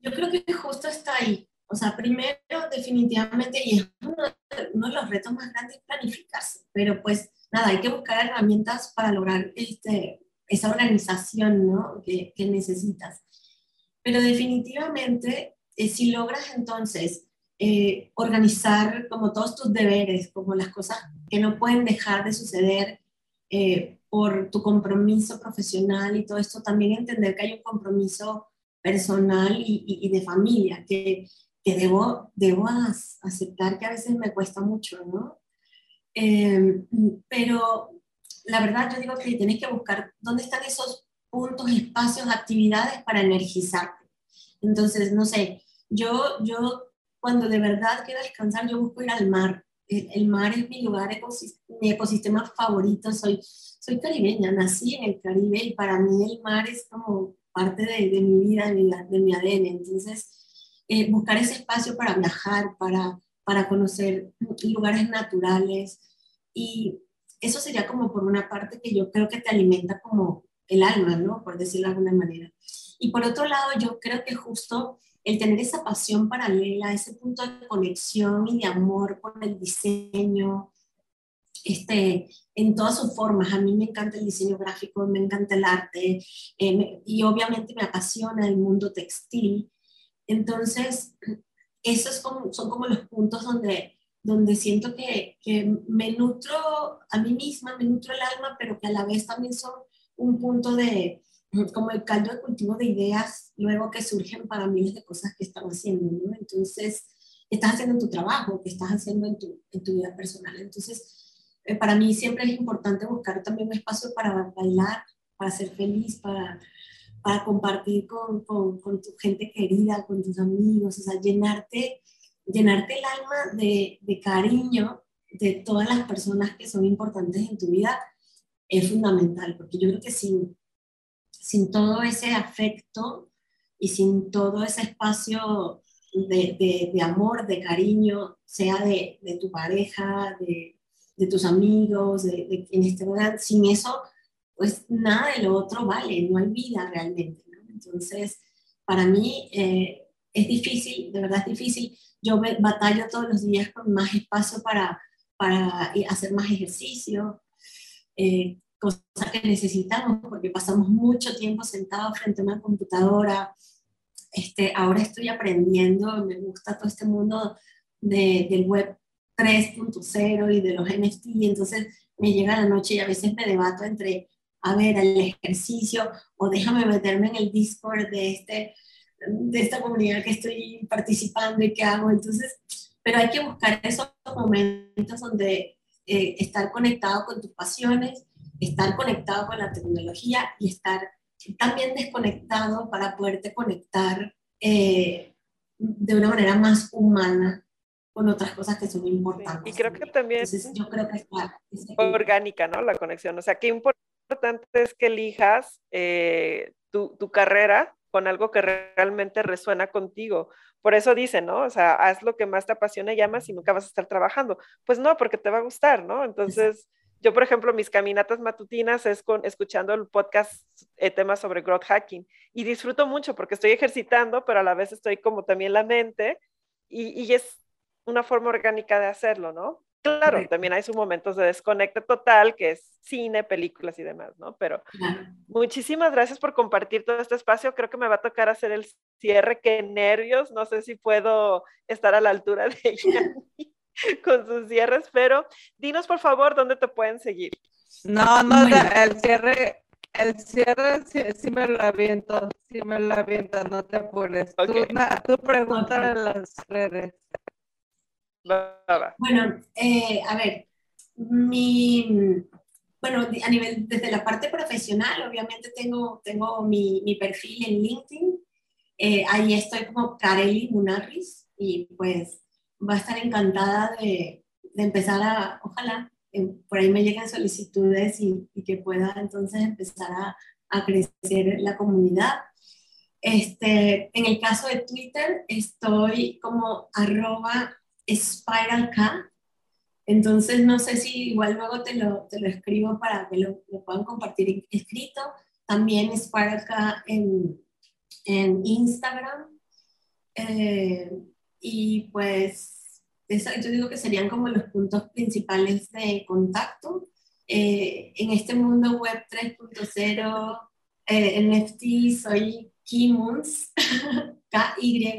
Yo creo que justo está ahí. O sea, primero, definitivamente, y es uno de, uno de los retos más grandes, planificarse. Pero pues nada, hay que buscar herramientas para lograr este, esa organización ¿no? que, que necesitas. Pero definitivamente eh, si logras entonces eh, organizar como todos tus deberes, como las cosas que no pueden dejar de suceder eh, por tu compromiso profesional y todo esto, también entender que hay un compromiso personal y, y, y de familia, que, que debo, debo aceptar que a veces me cuesta mucho, ¿no? Eh, pero la verdad yo digo que tienes que buscar dónde están esos puntos, espacios, actividades para energizarte. Entonces, no sé, yo, yo cuando de verdad quiero descansar, yo busco ir al mar. El, el mar es mi lugar, mi ecosistema favorito. Soy, soy caribeña, nací en el Caribe y para mí el mar es como parte de, de mi vida, de mi, de mi ADN. Entonces, eh, buscar ese espacio para viajar, para, para conocer lugares naturales y, eso sería como por una parte que yo creo que te alimenta como el alma, ¿no? Por decirlo de alguna manera. Y por otro lado, yo creo que justo el tener esa pasión paralela, ese punto de conexión y de amor con el diseño, este, en todas sus formas. A mí me encanta el diseño gráfico, me encanta el arte eh, y obviamente me apasiona el mundo textil. Entonces, esos son como los puntos donde, donde siento que, que me nutro a mí misma, me nutro el alma, pero que a la vez también son un punto de, como el caldo de cultivo de ideas luego que surgen para miles de cosas que están haciendo. Entonces, estás haciendo tu trabajo, que estás haciendo en tu, en tu vida personal. Entonces, eh, para mí siempre es importante buscar también un espacio para bailar, para ser feliz, para, para compartir con, con, con, tu gente querida, con tus amigos, o sea, llenarte, llenarte el alma de, de cariño de todas las personas que son importantes en tu vida es fundamental, porque yo creo que sin, sin todo ese afecto y sin todo ese espacio de, de, amor, de cariño, sea de, de tu pareja, de, tus amigos, de, quienes te rodean, sin eso, pues nada de lo otro vale, no hay vida realmente. Entonces, para mí eh, es difícil, de verdad es difícil. Yo batallo todos los días con más espacio para, para hacer más ejercicio, eh, cosas que necesitamos, porque pasamos mucho tiempo sentados frente a una computadora. Este, ahora estoy aprendiendo, me gusta todo este mundo de, del web 3.0 y de los NFT, entonces me llega la noche y a veces me debato entre, a ver, el ejercicio o déjame meterme en el Discord de, este, de esta comunidad que estoy participando y qué hago. Entonces, pero hay que buscar esos momentos donde eh, estar conectado con tus pasiones, estar conectado con la tecnología y estar también desconectado para poderte conectar eh, de una manera más humana con otras cosas que son importantes. y creo que también yo creo que orgánica, ¿no? La conexión. O sea, qué importante es que elijas eh, tu, tu, carrera con algo que realmente resuena contigo. Por eso dicen, ¿no? O sea, haz lo que más te apasiona y amas y nunca vas a estar trabajando. Pues no, porque te va a gustar, ¿no? Entonces, yo, por ejemplo, mis caminatas matutinas es con, escuchando el podcast eh, temas sobre growth hacking y disfruto mucho porque estoy ejercitando, pero a la vez estoy como también la mente y, y es una forma orgánica de hacerlo, ¿no? Claro, también hay sus momentos de desconecte total, que es cine, películas y demás, ¿no? Pero muchísimas gracias por compartir todo este espacio. Creo que me va a tocar hacer el cierre. Qué nervios. No sé si puedo estar a la altura de ella. con sus cierres, pero dinos por favor dónde te pueden seguir. No, no, el cierre, el cierre sí, me lo aviento, sí me lo aviento, no te apures. Tú, tú pregúntale las redes. Bueno, eh, a ver, mi, bueno, a nivel, desde la parte profesional, obviamente tengo, tengo mi, perfil en LinkedIn, eh, ahí estoy como Kareli Munarris y pues va a estar encantada de, empezar a, ojalá, eh, por ahí me lleguen solicitudes y, y, que pueda entonces empezar a, a, crecer la comunidad. Este, en el caso de Twitter, estoy como arroba spiralk. Entonces, no sé si igual luego te lo, te lo escribo para que lo, lo, puedan compartir escrito. También spiralk en, en Instagram. Eh, y pues eso, yo digo que serían como los puntos principales de contacto. Eh, en este mundo web 3.0, eh, NFT, soy Kimuns, K-Y-M-U-N-Z.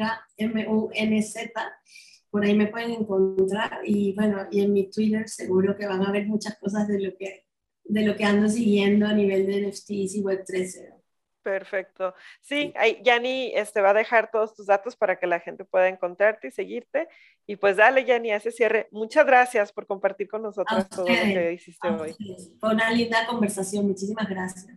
Por ahí me pueden encontrar y bueno, y en mi Twitter seguro que van a ver muchas cosas de lo que, de lo que ando siguiendo a nivel de NFTs y web 3.0. Perfecto. Sí, ahí Yani este, va a dejar todos tus datos para que la gente pueda encontrarte y seguirte. Y pues dale, Yani, a ese cierre. Muchas gracias por compartir con nosotros todo lo que hiciste hoy. Fue una linda conversación. Muchísimas gracias.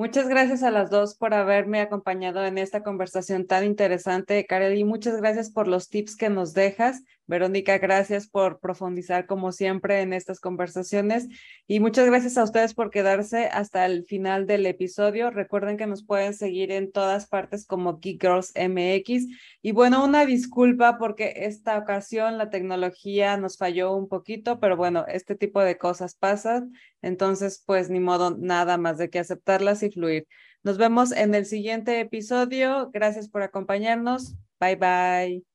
Muchas gracias a las dos por haberme acompañado en esta conversación tan interesante, Karel, y muchas gracias por los tips que nos dejas. Verónica, gracias por profundizar como siempre en estas conversaciones y muchas gracias a ustedes por quedarse hasta el final del episodio. Recuerden que nos pueden seguir en todas partes como Geek Girls MX y bueno, una disculpa porque esta ocasión la tecnología nos falló un poquito, pero bueno, este tipo de cosas pasan, entonces pues ni modo nada más de que aceptarlas y fluir. Nos vemos en el siguiente episodio. Gracias por acompañarnos. Bye bye.